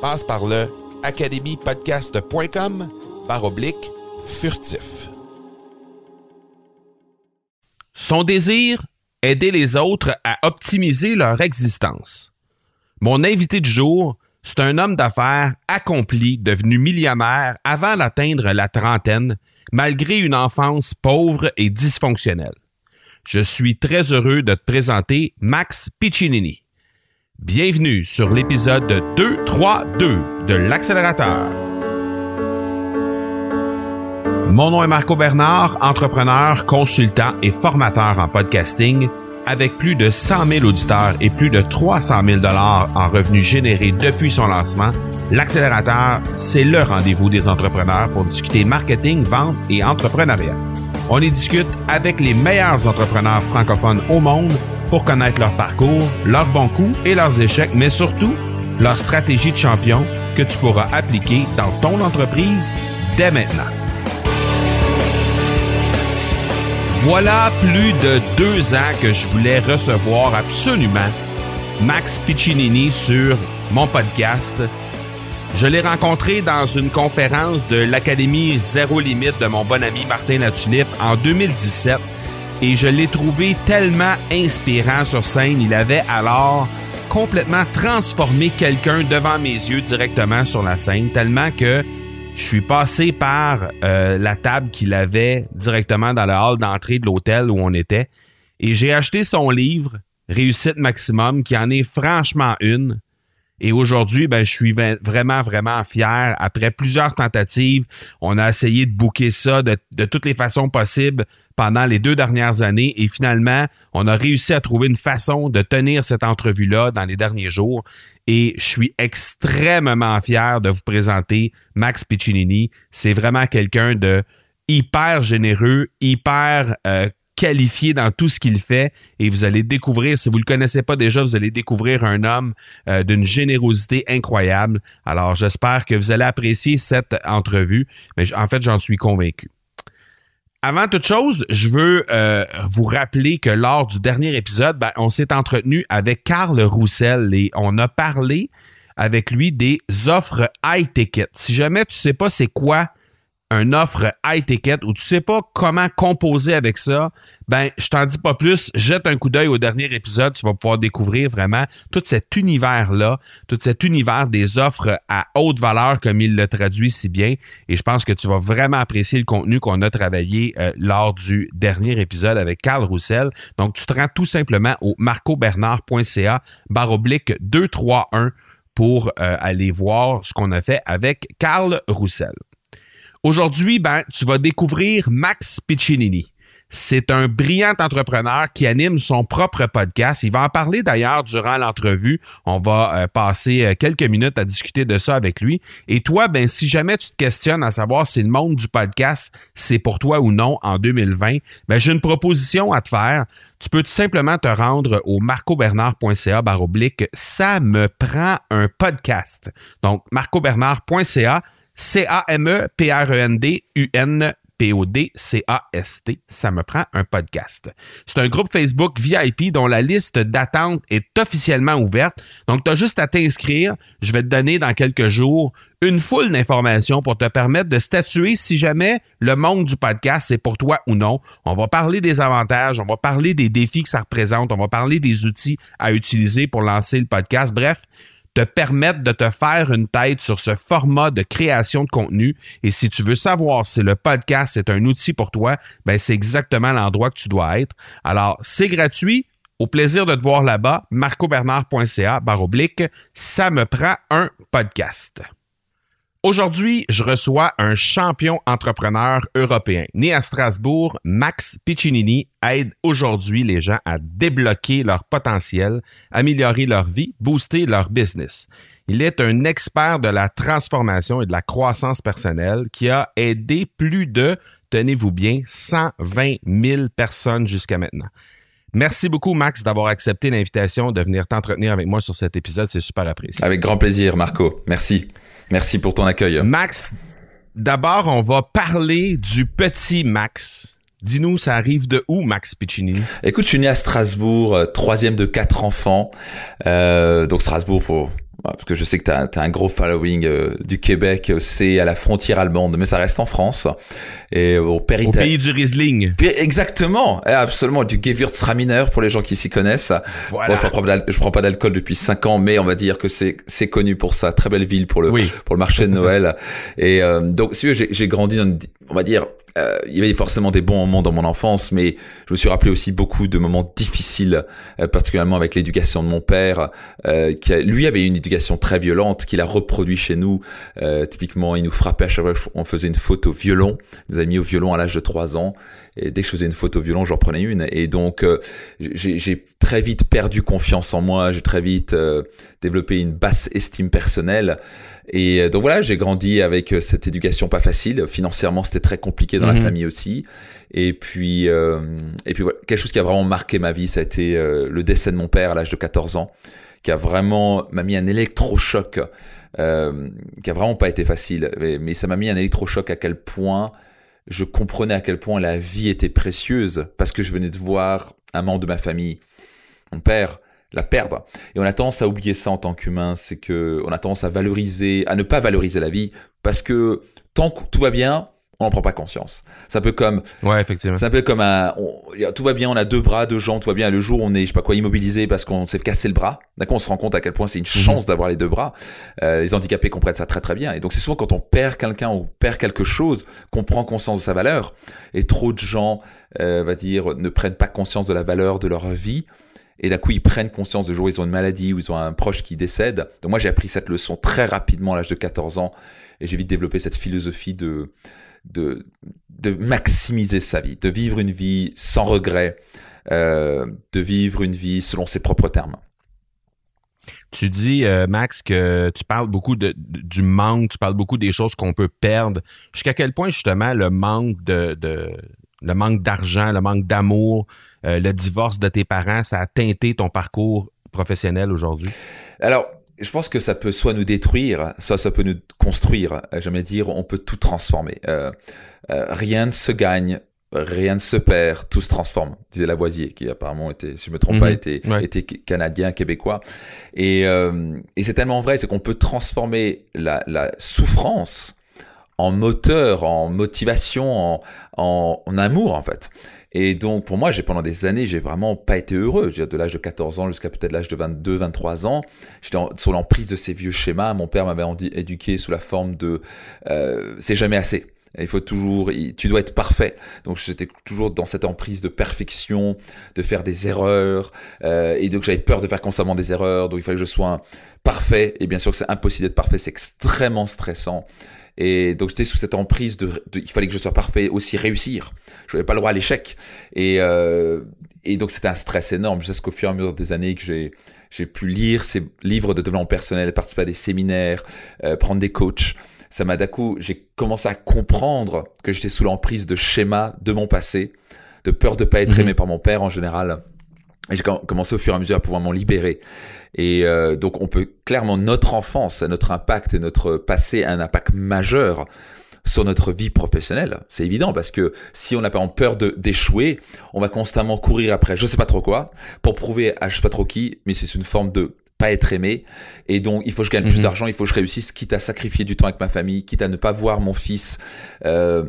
Passe par le academypodcast.com par oblique furtif. Son désir, aider les autres à optimiser leur existence. Mon invité du jour, c'est un homme d'affaires accompli, devenu millionnaire avant d'atteindre la trentaine, malgré une enfance pauvre et dysfonctionnelle. Je suis très heureux de te présenter Max Piccinini. Bienvenue sur l'épisode 232 de l'accélérateur. Mon nom est Marco Bernard, entrepreneur, consultant et formateur en podcasting avec plus de 100 000 auditeurs et plus de 300 000 dollars en revenus générés depuis son lancement, l'accélérateur, c'est le rendez-vous des entrepreneurs pour discuter marketing, vente et entrepreneuriat. On y discute avec les meilleurs entrepreneurs francophones au monde pour connaître leur parcours, leurs bons coups et leurs échecs, mais surtout leur stratégie de champion que tu pourras appliquer dans ton entreprise dès maintenant. Voilà plus de deux ans que je voulais recevoir absolument Max Piccinini sur mon podcast. Je l'ai rencontré dans une conférence de l'Académie Zéro Limite de mon bon ami Martin Latulippe en 2017 et je l'ai trouvé tellement inspirant sur scène. Il avait alors complètement transformé quelqu'un devant mes yeux directement sur la scène, tellement que je suis passé par euh, la table qu'il avait directement dans le hall d'entrée de l'hôtel où on était et j'ai acheté son livre Réussite maximum qui en est franchement une. Et aujourd'hui, ben, je suis vraiment, vraiment fier. Après plusieurs tentatives, on a essayé de bouquer ça de, de toutes les façons possibles pendant les deux dernières années et finalement, on a réussi à trouver une façon de tenir cette entrevue-là dans les derniers jours et je suis extrêmement fier de vous présenter Max Piccinini. C'est vraiment quelqu'un de hyper généreux, hyper euh, qualifié dans tout ce qu'il fait et vous allez découvrir, si vous le connaissez pas déjà, vous allez découvrir un homme euh, d'une générosité incroyable. Alors j'espère que vous allez apprécier cette entrevue, mais en fait j'en suis convaincu. Avant toute chose, je veux euh, vous rappeler que lors du dernier épisode, ben, on s'est entretenu avec Carl Roussel et on a parlé avec lui des offres high ticket. Si jamais tu sais pas c'est quoi une offre high ticket ou tu sais pas comment composer avec ça, ben je t'en dis pas plus. Jette un coup d'œil au dernier épisode, tu vas pouvoir découvrir vraiment tout cet univers là, tout cet univers des offres à haute valeur comme il le traduit si bien. Et je pense que tu vas vraiment apprécier le contenu qu'on a travaillé euh, lors du dernier épisode avec Carl Roussel. Donc tu te rends tout simplement au marcobernard.ca baroblique 231 pour euh, aller voir ce qu'on a fait avec Carl Roussel. Aujourd'hui, ben, tu vas découvrir Max Piccinini. C'est un brillant entrepreneur qui anime son propre podcast. Il va en parler d'ailleurs durant l'entrevue. On va euh, passer euh, quelques minutes à discuter de ça avec lui. Et toi, ben, si jamais tu te questionnes à savoir si le monde du podcast, c'est pour toi ou non en 2020, ben, j'ai une proposition à te faire. Tu peux tout simplement te rendre au marcobernard.ca baroblique. Ça me prend un podcast. Donc, marcobernard.ca C-A-M-E-P-R-E-N-D-U-N P-O-D-C-A-S-T. Ça me prend un podcast. C'est un groupe Facebook VIP dont la liste d'attente est officiellement ouverte. Donc, tu as juste à t'inscrire. Je vais te donner dans quelques jours une foule d'informations pour te permettre de statuer si jamais le monde du podcast est pour toi ou non. On va parler des avantages, on va parler des défis que ça représente, on va parler des outils à utiliser pour lancer le podcast. Bref, te permettre de te faire une tête sur ce format de création de contenu. Et si tu veux savoir si le podcast est un outil pour toi, ben c'est exactement l'endroit que tu dois être. Alors, c'est gratuit. Au plaisir de te voir là-bas, marcobernard.ca barre oblique, ça me prend un podcast. Aujourd'hui, je reçois un champion entrepreneur européen. Né à Strasbourg, Max Piccinini aide aujourd'hui les gens à débloquer leur potentiel, améliorer leur vie, booster leur business. Il est un expert de la transformation et de la croissance personnelle qui a aidé plus de, tenez-vous bien, 120 000 personnes jusqu'à maintenant. Merci beaucoup, Max, d'avoir accepté l'invitation de venir t'entretenir avec moi sur cet épisode. C'est super apprécié. Avec grand plaisir, Marco. Merci. Merci pour ton accueil. Max, d'abord, on va parler du petit Max. Dis-nous, ça arrive de où, Max Piccinini? Écoute, je suis né à Strasbourg, euh, troisième de quatre enfants. Euh, donc Strasbourg, pour parce que je sais que tu as, un gros following euh, du Québec, c'est à la frontière allemande, mais ça reste en France. Et au, pays du Riesling. Exactement, eh, absolument, du Gewürztraminer pour les gens qui s'y connaissent. Voilà. je prends, prends pas d'alcool depuis 5 ans, mais on va dire que c'est connu pour ça. Très belle ville pour le pour le marché de Noël. Et euh, donc, si j'ai grandi dans, on va dire, euh, il y avait forcément des bons moments dans mon enfance, mais je me suis rappelé aussi beaucoup de moments difficiles, euh, particulièrement avec l'éducation de mon père, euh, qui lui avait une éducation très violente, qu'il a reproduit chez nous. typiquement, il nous frappait à chaque fois qu'on faisait une au violon. Il nous a mis au violon à l'âge de 3 ans. Et dès que je faisais une faute au violon, j'en prenais une. Et donc, j'ai très vite perdu confiance en moi. J'ai très vite développé une basse estime personnelle. Et euh, donc voilà, j'ai grandi avec euh, cette éducation pas facile. Financièrement, c'était très compliqué dans la mhm. famille aussi. Et puis, euh, et puis voilà, quelque chose qui a vraiment marqué ma vie, ça a été le décès de mon père à l'âge de 14 ans, qui a vraiment m'a mis un électrochoc, euh, qui a vraiment pas été facile. Mais, mais ça m'a mis un électrochoc à quel point je comprenais à quel point la vie était précieuse parce que je venais de voir un membre de ma famille, mon père, la perdre. Et on a tendance à oublier ça en tant qu'humain, c'est que on a tendance à valoriser, à ne pas valoriser la vie, parce que tant que tout va bien, on n'en prend pas conscience. C'est un peu comme, ouais, effectivement. C'est un peu comme un, tout va bien, on a deux bras, deux jambes, tout va bien. Le jour où on est, je sais pas quoi, immobilisé parce qu'on s'est cassé le bras, d'accord, on se rend compte à quel point c'est une mhm. chance d'avoir les deux bras. Euh, les handicapés comprennent ça très très bien. Et donc c'est souvent quand on perd quelqu'un ou perd quelque chose qu'on prend conscience de sa valeur. Et trop de gens, euh, va dire, ne prennent pas conscience de la valeur de leur vie et d'un coup ils prennent conscience de jour où ils ont une maladie ou ils ont un proche qui décède. Donc moi j'ai appris cette leçon très rapidement à l'âge de 14 ans et j'ai vite développé cette philosophie de, de, maximiser sa vie, de vivre une vie sans regret, euh, de vivre une vie selon ses propres termes. Tu dis, euh, Max, que tu parles beaucoup de, du manque, tu parles beaucoup des choses qu'on peut perdre. Jusqu'à quel point, justement, le manque de, de le manque d'argent, le manque d'amour, euh, le divorce de tes parents, ça a teinté ton parcours professionnel aujourd'hui? Alors, je pense que ça peut soit nous détruire, soit ça peut nous construire. Euh, J'aime dire, on peut tout transformer. Euh, rien ne se gagne, rien ne se perd, tout se transforme, disait Lavoisier, qui apparemment était, si je me trompe pas, mhm. était, était canadien, québécois. Et, et c'est tellement vrai, c'est qu'on peut transformer la, la, souffrance en moteur, en motivation, en, en, en amour en fait. Et donc, pour moi, j'ai pendant des années, j'ai vraiment pas été heureux. De l'âge de 14 ans jusqu'à peut-être l'âge de 22, 23 ans, j'étais sur l'emprise de ces vieux schémas. Mon père m'avait éduqué sous la forme de euh, c'est jamais assez. Il faut toujours, tu dois être parfait. Donc j'étais toujours dans cette emprise de perfection, de faire des erreurs, euh, et donc j'avais peur de faire constamment des erreurs. Donc il fallait que je sois parfait. Et bien sûr que c'est impossible d'être parfait, c'est extrêmement stressant. Et donc j'étais sous cette emprise de, il fallait que je sois parfait, aussi réussir. Je n'avais pas le droit à l'échec. Et, euh, et donc c'était un stress énorme. Jusqu'à ce qu'au fur et à mesure des années que j'ai j'ai pu lire ces livres de développement personnel, participer à des séminaires, euh, prendre des coachs. Ça m'a d'un coup, j'ai commencé à comprendre que j'étais sous l'emprise de schémas de mon passé, de peur de pas être mhm. aimé par mon père en général. Et j'ai commencé au fur et à mesure à pouvoir m'en libérer. Et euh, donc on peut clairement notre enfance, notre impact et notre passé a un impact majeur sur notre vie professionnelle. C'est évident parce que si on n'a pas peur d'échouer, on va constamment courir après je sais pas trop quoi pour prouver à je sais pas trop qui, mais c'est une forme de pas être aimé. Et donc, il faut que je gagne plus mhm. d'argent, il faut que je réussisse, quitte à sacrifier du temps avec ma famille, quitte à ne pas voir mon fils euh,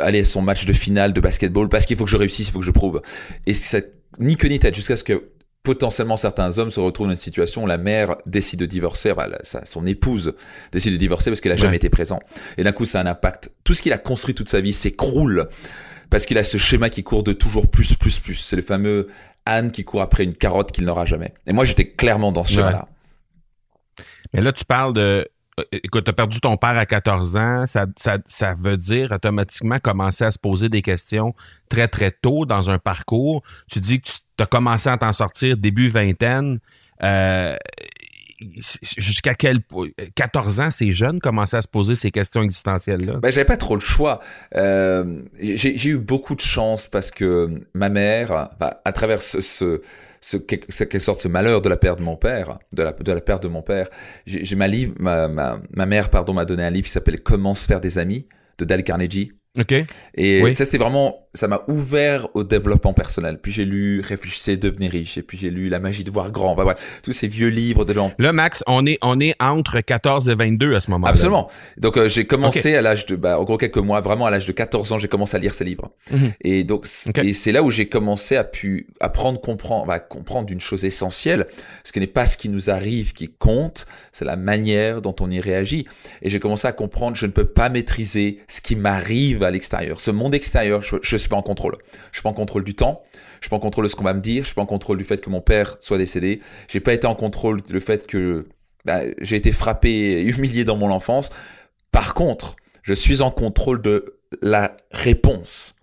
aller à son match de finale de basketball, parce qu'il faut que je réussisse, il faut que je prouve. Et c'est ni queue ni tête, jusqu'à ce que potentiellement certains hommes se retrouvent dans une situation où la mère décide de divorcer, bah, son épouse décide de divorcer parce qu'elle a jamais été présent. Et d'un coup, ça a un impact. Tout ce qu'il a construit toute sa vie s'écroule parce qu'il a ce schéma qui court de toujours plus, plus, plus. C'est le fameux Anne qui court après une carotte qu'il n'aura jamais. Et moi, j'étais clairement dans ce schéma-là. Mais là, tu parles de. Euh, écoute, tu as perdu ton père à 14 ans. Ça, ça, ça veut dire automatiquement commencer à se poser des questions très, très tôt dans un parcours. Tu dis que tu as commencé à t'en sortir début vingtaine. Euh, jusqu'à quel point 14 ans, c'est jeune commencer à se poser ces questions existentielles-là? Ben, j'avais pas trop le choix. Euh, j'ai eu beaucoup de chance parce que ma mère, bah, à travers ce, ce, sorte ce malheur de la perte de mon père, de la, de la perte de mon père, j'ai ma livre, ma, ma, ma mère, pardon, m'a donné un livre qui s'appelle Comment se faire des amis de Dale Carnegie. OK. Et ça, c'est vraiment, ça m'a ouvert au développement personnel. Puis j'ai lu Réfléchissez, devenez riche. Et puis j'ai lu La magie de voir grand. Bah, tous ces vieux livres de l'an. Là, Max, on est, on est entre 14 et 22 à ce moment-là. Absolument. Donc, euh, j'ai commencé à l'âge de, bah, en gros, quelques mois, vraiment à l'âge de 14 ans, j'ai commencé à lire ces livres. Mhm. Et donc, et c'est là où j'ai commencé à pu apprendre, comprendre, bah, comprendre une chose essentielle. Ce qui n'est pas ce qui nous arrive qui compte, c'est la manière dont on y réagit. Et j'ai commencé à comprendre, je ne peux pas maîtriser ce qui m'arrive à l'extérieur. Ce monde extérieur, je, je suis pas en contrôle. Je suis pas en contrôle du temps. Je suis pas en contrôle de ce qu'on va me dire. Je suis pas en contrôle du fait que mon père soit décédé. J'ai pas été en contrôle du fait que bah, j'ai été frappé et humilié dans mon enfance. Par contre, je suis en contrôle de la réponse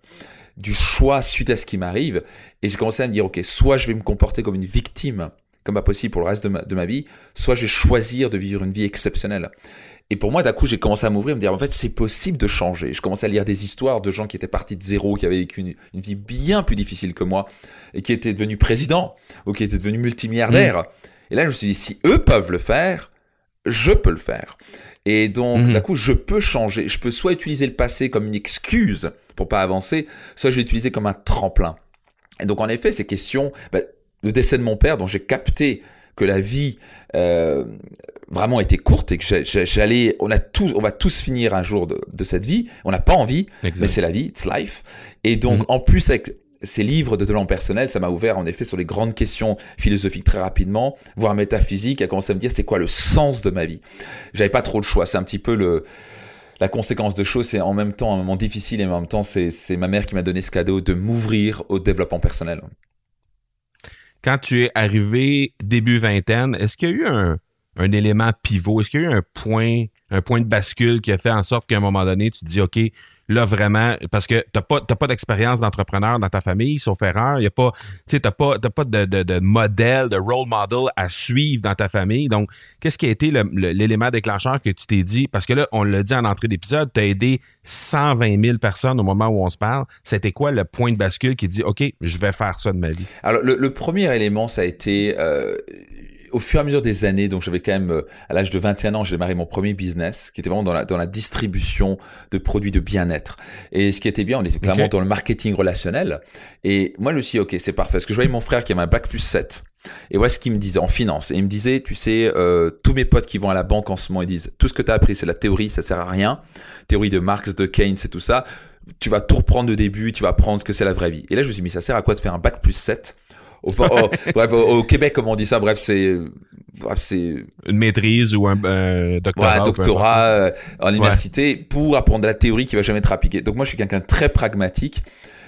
du choix suite à ce qui m'arrive. Et j'ai commencé à me dire, OK, soit je vais me comporter comme une victime, comme pas possible pour le reste de ma, de ma vie, soit je vais choisir de vivre une vie exceptionnelle. Et pour moi, d'un coup, j'ai commencé à m'ouvrir, me dire, en fait, c'est possible de changer. Je commençais à lire des histoires de gens qui étaient partis de zéro, qui avaient vécu une, vie bien plus difficile que moi, et qui étaient devenus présidents, ou qui étaient devenus multimilliardaires. Mmh. Et là, je me suis dit, si eux peuvent le faire, je peux le faire. Et donc, mmh. d'un coup, je peux changer. Je peux soit utiliser le passé comme une excuse pour pas avancer, soit je vais l'utiliser comme un tremplin. Et donc, en effet, ces questions, bah, le décès de mon père, dont j'ai capté que la vie euh, vraiment était courte et que j'allais, on a tous, on va tous finir un jour de, cette vie. On n'a pas envie, mais c'est la vie, it's life. Et donc, mhm. en plus avec ces livres de talent personnel, ça m'a ouvert en effet sur les grandes questions philosophiques très rapidement, voire métaphysiques, à commencer à me dire c'est quoi le sens de ma vie? J'avais pas trop le choix. C'est un petit peu le la conséquence de choses, c'est en même temps un moment difficile et en même temps c'est ma mère qui m'a donné ce cadeau de m'ouvrir au développement personnel quand tu es arrivé début vingtaine, est-ce qu'il y a eu un, élément pivot? Est-ce qu'il y a eu un point, un point de bascule qui a fait en sorte qu'à un moment donné, tu te dis, OK, là vraiment parce que t'as pas t'as pas d'expérience d'entrepreneur dans ta famille sauf erreur. Y a pas tu t'as pas t'as pas de, de, de, modèle de role model à suivre dans ta famille. Donc qu'est-ce qui a été l'élément déclencheur que tu t'es dit? Parce que là on l'a dit en entrée d'épisode t'as aidé 120 000 personnes au moment où on se parle. C'était quoi le point de bascule qui dit ok je vais faire ça de ma vie? Alors le, premier élément ça a été euh, au fur et à mesure des années, donc j'avais quand même, euh, à l'âge de 21 ans, j'ai démarré mon premier business, qui était vraiment dans la, dans la distribution de produits de bien-être. Et ce qui était bien, on était clairement dans le marketing relationnel. Et moi, je me suis dit, ok, c'est parfait. Parce que je voyais mon frère qui avait un bac plus 7. Et voilà ce qu'il me disait en finance. Et il me disait, tu sais, euh, tous mes potes qui vont à la banque en ce moment, ils disent, tout ce que tu as appris, c'est la théorie, ça sert à rien. Théorie de Marx, de Keynes et tout ça. Tu vas tout reprendre de début, tu vas apprendre ce que c'est la vraie vie. Et là, je me suis dit, mais ça sert à quoi de faire un bac plus 7 au, bref, au, Québec, comme on dit ça, bref, c'est c'est une maîtrise ou un doctorat, ouais, doctorat euh, en université pour apprendre la théorie qui va jamais être appliquée. Donc moi, je suis quelqu'un de très pragmatique.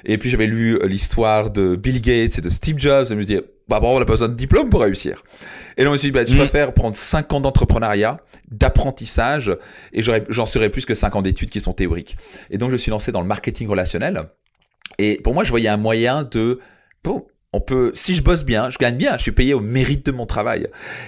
Et puis j'avais lu euh, l'histoire de Bill Gates et de Steve Jobs. Et je me dit, bah bon, on n'a pas besoin de diplôme pour réussir. Et donc je me suis dit, bah, je mm. préfère prendre 5 ans d'entrepreneuriat, d'apprentissage, et j'en serais plus que 5 ans d'études qui sont théoriques. Et donc je suis lancé dans le marketing relationnel. Et pour moi, je voyais un moyen de, bon, on peut, si je bosse bien, je gagne bien, je suis payé au mérite de mon travail.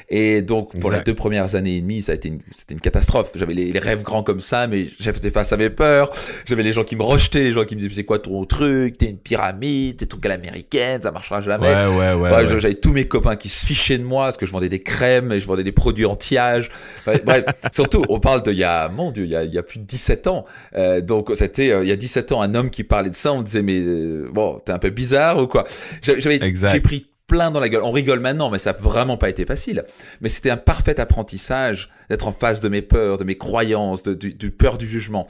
Et donc, pour les deux premières années et demie, ça a été une, c'était une catastrophe. J'avais les, rêves grands comme ça, mais j'avais face à mes peurs. J'avais les gens qui me rejetaient, les gens qui me disaient, c'est quoi ton truc? T'es une pyramide, t'es truc à l'américaine, ça marchera jamais. Ouais, ouais, ouais. J'avais tous mes copains qui se fichaient de moi parce que je vendais des crèmes et je vendais des produits anti-âge. Bref, surtout, on parle de, il y a, mon dieu, il y a, il y a plus de 17 ans. Euh, donc, c'était, euh, il y a 17 ans, un homme qui parlait de ça, on disait, mais, euh, bon, t'es un peu bizarre ou quoi? J'avais j'ai pris plein dans la gueule. On rigole maintenant, mais ça n'a vraiment pas été facile. Mais c'était un parfait apprentissage d'être en face de mes peurs, de mes croyances, de, du, peur du jugement.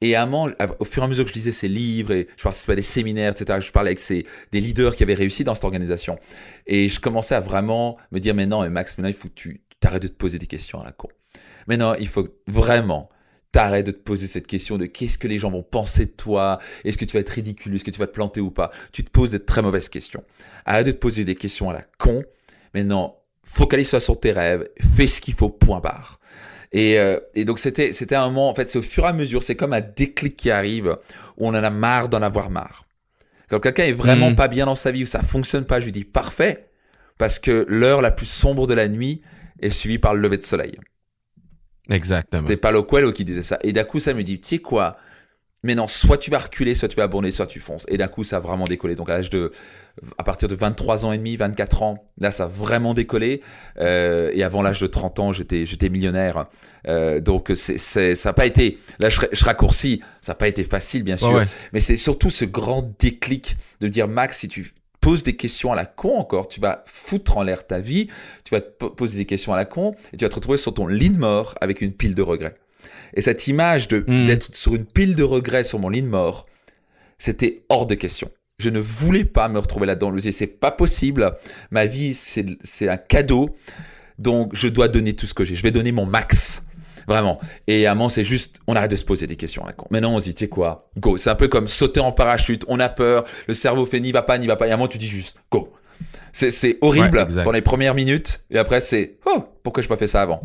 Et à au fur et à mesure que je lisais ces livres et je participais à des séminaires, etc., je parlais avec ces, des leaders qui avaient réussi dans cette organisation. Et je commençais à vraiment me dire, mais non, mais Max, maintenant, il faut que tu arrêtes de te poser des questions à la con. Mais non, il faut vraiment t'arrêtes de te poser cette question de qu'est-ce que les gens vont penser de toi, est-ce que tu vas être ridicule, est-ce que tu vas te planter ou pas? Tu te poses des très mauvaises questions. Arrête de te poser des questions à la con. Maintenant, focalise-toi sur tes rêves, fais ce qu'il faut, point barre. Et, euh, et donc c'était c'était un moment, en fait, c'est au fur et à mesure, c'est comme un déclic qui arrive où on en a marre d'en avoir marre. Quand quelqu'un est vraiment mmh. pas bien dans sa vie, où ça fonctionne pas, je lui dis parfait, parce que l'heure la plus sombre de la nuit est suivie par le lever de soleil. Exactement. C'était Paulo Coelho qui disait ça. Et d'un coup, ça me dit, tu sais quoi? Mais non, soit tu vas reculer, soit tu vas abandonner, soit tu fonces. Et d'un coup, ça a vraiment décollé. Donc à l'âge de, à partir de 23 ans et demi, 24 ans, là, ça a vraiment décollé. Euh, et avant l'âge de 30 ans, j'étais, j'étais millionnaire. Euh, donc c'est, c'est, ça n'a pas été, là, je, je raccourcis, ça n'a pas été facile, bien sûr. Mais c'est surtout ce grand déclic de dire, Max, si tu poses des questions à la con encore, tu vas foutre en l'air ta vie, tu vas te poser des questions à la con, et tu vas te retrouver sur ton lit de mort avec une pile de regrets. Et cette image de hmm. d'être sur une pile de regrets sur mon lit de mort, c'était hors de question. Je ne voulais pas me retrouver là-dedans. Je me disais, c'est pas possible. Ma vie, c'est un cadeau. Donc, je dois donner tout ce que j'ai. Je vais donner mon max. Vraiment. Et à un moment, c'est juste, on arrête de se poser des questions à con. Maintenant, on se dit, tu sais quoi, go. C'est un peu comme sauter en parachute. On a peur. Le cerveau fait, n'y va pas, n'y va pas. Et à un moment, tu dis juste, go. C'est horrible pendant les premières minutes. Et après, c'est, oh, pourquoi je pas fait ça avant?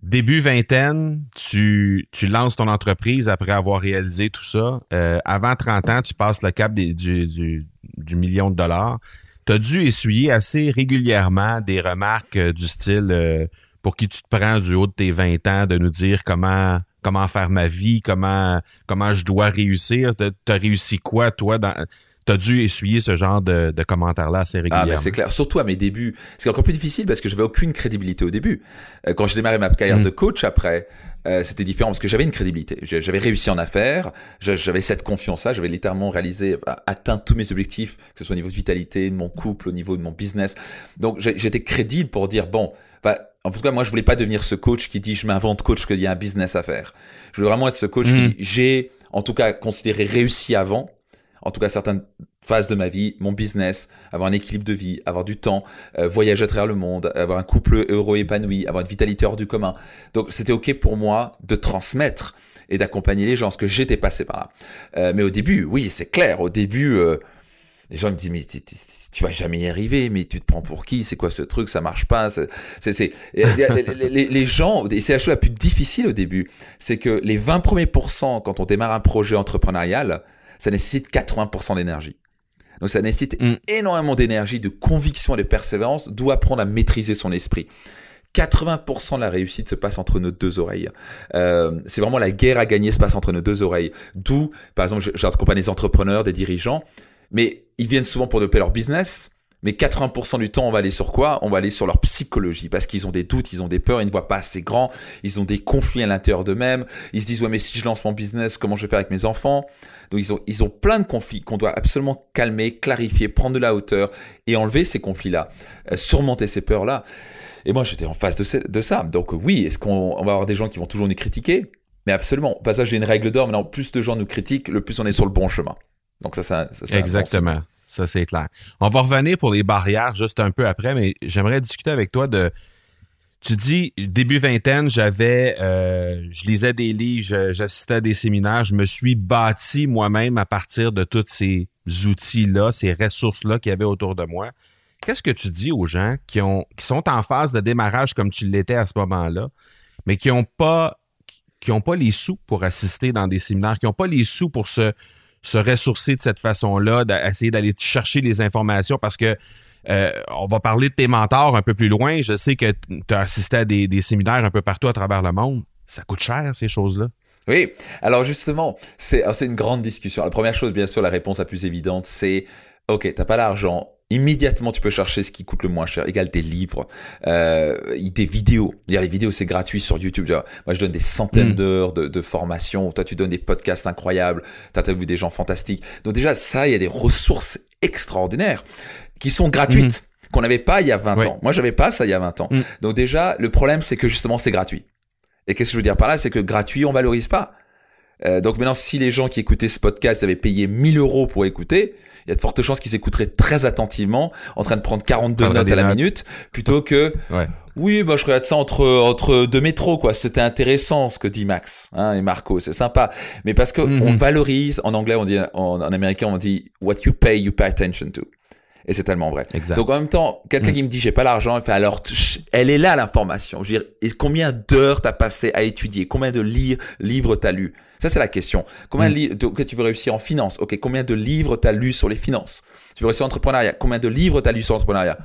Début vingtaine, tu, tu lances ton entreprise après avoir réalisé tout ça. Euh, avant 30 ans, tu passes le cap du, du, du million de dollars. Tu as dû essuyer assez régulièrement des remarques euh, du style euh, pour qui tu te prends du haut de tes 20 ans de nous dire comment comment faire ma vie, comment comment je dois réussir. T'as as réussi quoi, toi, dans T'as dû essuyer ce genre de, de commentaires-là assez régulièrement. Ah, ben c'est clair. Surtout à mes débuts. C'est encore plus difficile parce que j'avais aucune crédibilité au début. Euh, quand j'ai démarré ma carrière mm. de coach après, euh, c'était différent parce que j'avais une crédibilité. J'avais réussi en affaires, j'avais cette confiance-là, j'avais littéralement réalisé, atteint tous mes objectifs, que ce soit au niveau de vitalité, de mon couple, au niveau de mon business. Donc j'étais crédible pour dire, bon, en tout cas, moi, je voulais pas devenir ce coach qui dit je m'invente coach qu'il y a un business à faire. Je voulais vraiment être ce coach qui mm. dit j'ai, en tout cas, considéré réussi avant, en tout cas certaines phases de ma vie, mon business, avoir un équilibre de vie, avoir du temps, euh, voyager à travers le monde, avoir un couple heureux épanoui, avoir une vitalité hors du commun. Donc c'était ok pour moi de transmettre et d'accompagner les gens, ce que j'étais passé par là. Euh, mais au début, oui, c'est clair. Au début, euh, les gens me disent mais tu vas jamais y arriver, mais tu te prends pour qui? C'est quoi ce truc? Ça marche pas? C'est, c'est, les, les, gens, et c'est la chose la plus difficile au début, c'est que les 20 premiers pourcents quand on démarre un projet entrepreneurial, ça nécessite 80% d'énergie. Donc ça nécessite mm. énormément d'énergie, de conviction et de persévérance, d'où apprendre à maîtriser son esprit. 80% de la réussite se passe entre nos deux oreilles. Euh, c'est vraiment la guerre à gagner se passe entre nos deux oreilles. D'où, par exemple, j'accompagne des entrepreneurs, des dirigeants, mais ils viennent souvent pour développer leur business, mais 80% du temps, on va aller sur quoi? On va aller sur leur psychologie parce qu'ils ont des doutes, ils ont des peurs, ils ne voient pas assez grand, ils ont des conflits à l'intérieur d'eux-mêmes. Ils se disent ouais mais si je lance mon business, comment je vais faire avec mes enfants? Donc ils ont ils ont plein de conflits qu'on doit absolument calmer, clarifier, prendre de la hauteur et enlever ces conflits-là, euh, surmonter ces peurs-là. Et moi j'étais en face de, ça. Donc oui, est-ce qu'on va avoir des gens qui vont toujours nous critiquer? Mais absolument. Pas ça, j'ai une règle d'or. Maintenant, plus de gens nous critiquent, le plus on est sur le bon chemin. Donc ça, ça, Exactement. Ça, c'est clair. On va revenir pour les barrières juste un peu après, mais j'aimerais discuter avec toi de. Tu dis, début vingtaine, j'avais, euh, je lisais des livres, j'assistais à des séminaires, je me suis bâti moi-même à partir de tous ces outils-là, ces ressources-là qu'il y avait autour de moi. Qu'est-ce que tu dis aux gens qui, ont, qui sont en phase de démarrage comme tu l'étais à ce moment-là, mais qui n'ont pas, qui ont pas les sous pour assister dans des séminaires, qui n'ont pas les sous pour se se ressourcer de cette façon-là, d'essayer d'aller chercher les informations parce que euh, on va parler de tes mentors un peu plus loin. Je sais que tu as assisté à des, séminaires un peu partout à travers le monde. Ça coûte cher, ces choses-là. Oui, alors justement, c'est une grande discussion. La première chose, bien sûr, la réponse la plus évidente, c'est OK, t'as pas l'argent, immédiatement tu peux chercher ce qui coûte le moins cher, égal des livres, euh, des vidéos. Dire les vidéos c'est gratuit sur YouTube. moi je donne des centaines mm. d'heures de, formation. Toi tu donnes des podcasts incroyables. T'as as vu des gens fantastiques. Donc déjà ça il y a des ressources extraordinaires qui sont gratuites. Mm. qu'on n'avait pas il y a 20 ans. Moi, j'avais pas ça il y a 20 ans. Mm. Donc déjà, le problème, c'est que justement, c'est gratuit. Et qu'est-ce que je veux dire par là? C'est que gratuit, on valorise pas. Euh, donc maintenant, si les gens qui écoutaient ce podcast avaient payé 1000 euros pour écouter, il y a de fortes chances qu'ils écouteraient très attentivement, en train de prendre 42 notes à la minute, plutôt que oui, bah je regarde ça entre entre deux métros quoi. C'était intéressant ce que dit Max hein, et Marco, c'est sympa. Mais parce que mhm. on valorise, en anglais on dit, en, américain on dit what you pay, you pay attention to. Et c'est tellement vrai. Donc en même temps, quelqu'un mm. qui me dit j'ai pas l'argent, il fait alors elle est là l'information. Je veux dire, et combien d'heures t'as passé à étudier? Combien de livres t'as lu? Ça c'est la question. Combien de mm. livres tu veux réussir en finance? Ok, combien de livres t'as lu sur les finances? Tu veux réussir en entrepreneuriat? Combien de livres t'as lu sur l'entrepreneuriat?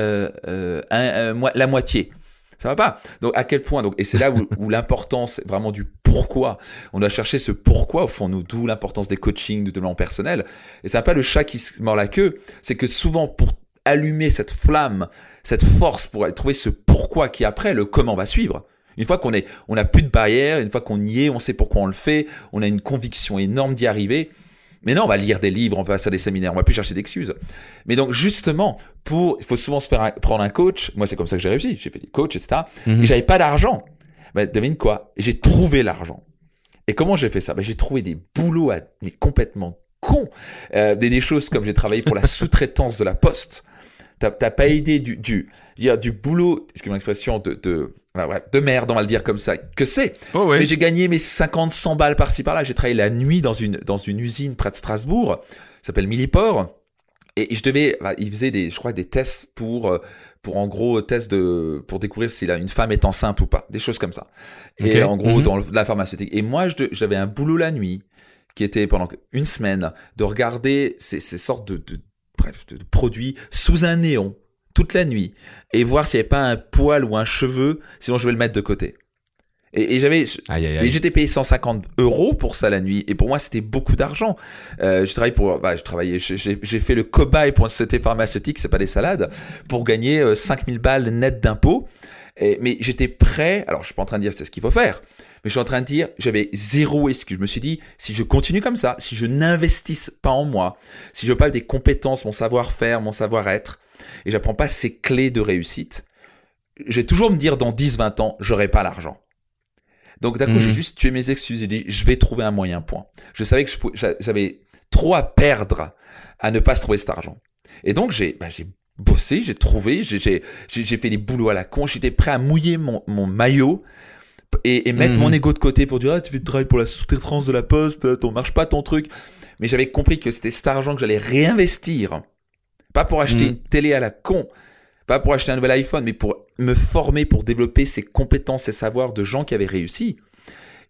Euh, euh, La moitié. Ça va pas. Donc à quel point donc et c'est là où, où l'importance vraiment du pourquoi. On doit chercher ce pourquoi au fond nous, d'où l'importance des coachings, du développement personnel. Et c'est pas le chat qui se mord la queue, c'est que souvent pour allumer cette flamme, cette force pour trouver ce pourquoi qui après le comment va suivre. Une fois qu'on est, on n'a plus de barrière, une fois qu'on y est, on sait pourquoi on le fait, on a une conviction énorme d'y arriver. Mais non, on va lire des livres, on va passer à des séminaires, on va plus chercher d'excuses. Mais donc justement, pour, il faut souvent se faire prendre un coach. Moi, c'est comme ça que j'ai réussi. J'ai fait des coachs, etc. Mhm. Et j'avais pas d'argent. Ben, devine quoi? J'ai trouvé l'argent. Et comment j'ai fait ça? Ben, J'ai trouvé des boulots mais complètement cons. Euh, des, choses comme j'ai travaillé pour la sous-traitance de la poste. T'as pas aidé du, du, du boulot, excusez-moi l'expression, de, de, de merde, on va le dire comme ça, que c'est. Oh Mais j'ai gagné mes 50, 100 balles par-ci par-là. J'ai travaillé la nuit dans une, dans une usine près de Strasbourg, s'appelle Milliport. Et je devais, il faisait des, je crois, des tests pour, euh, pour en gros, tests de, pour découvrir si une femme est enceinte ou pas. Des choses comme ça. Et en gros, mhm. dans la pharmaceutique. Et moi, j'avais un boulot la nuit qui était pendant une semaine de regarder ces, ces sortes de, de bref, de produits sous un néon toute la nuit et voir s'il n'y avait pas un poil ou un cheveu, sinon je vais le mettre de côté. Et, j'avais, et j'étais payé 150 euros pour ça la nuit. Et pour moi, c'était beaucoup d'argent. Euh, je travaille pour, bah, je travaillais, j'ai fait le cobaye pour une société pharmaceutique, c'est pas des salades, pour gagner 5000 euh, balles net d'impôts. Mais j'étais prêt. Alors, je suis pas en train de dire c'est ce qu'il faut faire, mais je suis en train de dire j'avais zéro excuse. Je me suis dit si je continue comme ça, si je n'investisse pas en moi, si je pas des compétences, mon savoir-faire, mon savoir-être, et j'apprends pas ces clés de réussite, je vais toujours me dire dans 10-20 ans, j'aurai pas l'argent. Donc d'un coup, j'ai mhm. juste tué mes excuses et dit, je vais trouver un moyen point. Je savais que j'avais trop à perdre à ne pas se trouver cet argent. Et donc j'ai bah, bossé, j'ai trouvé, j'ai fait des boulots à la con, j'étais prêt à mouiller mon, maillot et, mettre mhm. mon ego de côté pour dire, ah, tu fais du travail pour la sous-traitance de la poste, ton marche pas ton truc. Mais j'avais compris que c'était cet argent que j'allais réinvestir pas pour acheter mm. une télé à la con, pas pour acheter un nouvel iPhone, mais pour me former, pour développer ces compétences et savoirs de gens qui avaient réussi.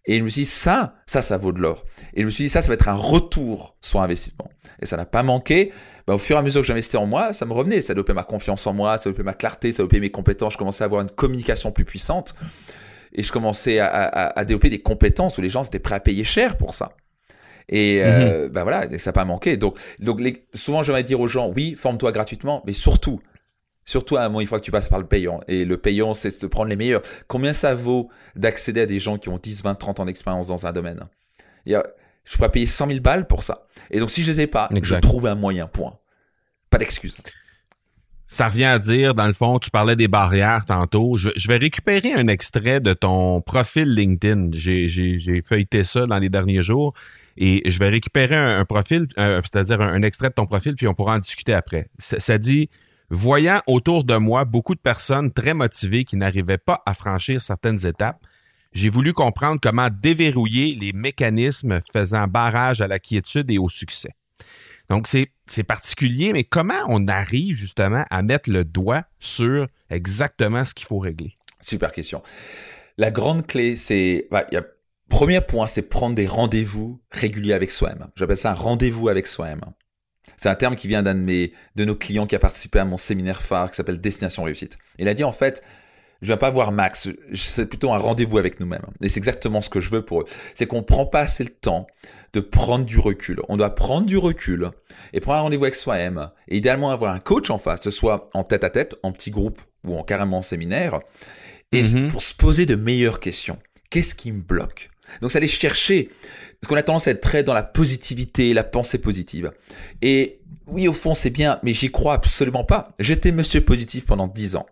Et je me suis dit, ça, ça, ça vaut de l'or. Et je me suis dit, ça, ça va être un retour sur investissement. Et ça n'a pas manqué. Bah, au fur et à mesure que j'investissais en moi, ça me revenait. Ça développait ma confiance en moi, ça développait ma clarté, ça développait mes compétences. Je commençais à avoir une communication plus puissante. Et je commençais à, développer des compétences où les gens étaient prêts à payer cher pour ça. Et euh, ben voilà, ça n'a pas manqué. Donc, donc les, souvent, j'aimerais dire aux gens, oui, forme-toi gratuitement, mais surtout, surtout à un moment, une fois que tu passes par le payant. Et le payant, c'est de prendre les meilleurs. Combien ça vaut d'accéder à des gens qui ont 10, 20, 30 ans d'expérience dans un domaine? Je pourrais payer 100 000 balles pour ça. Et donc, si je les ai pas, je trouve un moyen, point. Pas d'excuse. Ça revient à dire, dans le fond, tu parlais des barrières tantôt. Je, vais récupérer un extrait de ton profil LinkedIn. J'ai feuilleté ça dans les derniers jours. Et je vais récupérer un, profil, c'est-à-dire un, extrait de ton profil, puis on pourra en discuter après. Ça, dit Voyant autour de moi beaucoup de personnes très motivées qui n'arrivaient pas à franchir certaines étapes, j'ai voulu comprendre comment déverrouiller les mécanismes faisant barrage à la quiétude et au succès. Donc, c'est particulier, mais comment on arrive justement à mettre le doigt sur exactement ce qu'il faut régler? Super question. La grande clé, c'est, bah, Premier point, c'est prendre des rendez-vous réguliers avec soi-même. J'appelle ça un rendez-vous avec soi-même. C'est un terme qui vient d'un de, mes, de nos clients qui a participé à mon séminaire phare qui s'appelle Destination Réussite. Il a dit en fait, je viens pas voir Max, c'est plutôt un rendez-vous avec nous-mêmes. Et c'est exactement ce que je veux pour eux. C'est qu'on prend pas assez le temps de prendre du recul. On doit prendre du recul et prendre un rendez-vous avec soi-même. Et idéalement avoir un coach en face, ce soit en tête à tête, en petit groupe ou en carrément en séminaire. Et mhm. pour se poser de meilleures questions. Qu'est-ce qui me bloque? Donc, c'est aller chercher parce qu'on a tendance à être très dans la positivité, la pensée positive. Et oui, au fond, c'est bien, mais j'y crois absolument pas. J'étais monsieur positif pendant 10 ans.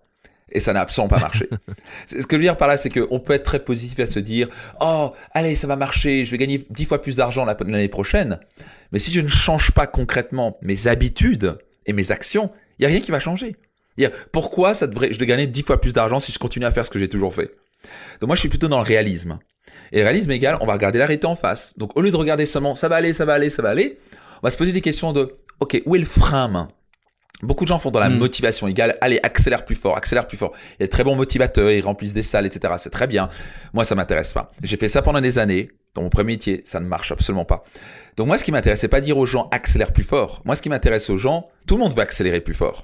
Et ça n'a absolument pas marché. ce que je veux dire par là, c'est qu'on peut être très positif à se dire Oh, allez, ça va marcher, je vais gagner 10 fois plus d'argent l'année prochaine. Mais si je ne change pas concrètement mes habitudes et mes actions, il n'y a rien qui va changer. Pourquoi ça devrait, je devrais gagner 10 fois plus d'argent si je continue à faire ce que j'ai toujours fait? Donc moi, je suis plutôt dans le réalisme. Et réalisme égal, on va regarder la réalité en face. Donc au lieu de regarder seulement ça va aller, ça va aller, ça va aller, on va se poser des questions de OK, où est le frein Beaucoup de gens font dans la hmm. motivation égale, allez, accélère plus fort, accélère plus fort. Il y a de très bons motivateurs, ils remplissent des salles, etc. C'est très bien. Moi, ça m'intéresse pas. J'ai fait ça pendant des années. Dans mon premier métier, ça ne marche absolument pas. Donc moi, ce qui m'intéresse, c'est pas dire aux gens accélère plus fort. Moi, ce qui m'intéresse aux gens, tout le monde veut accélérer plus fort.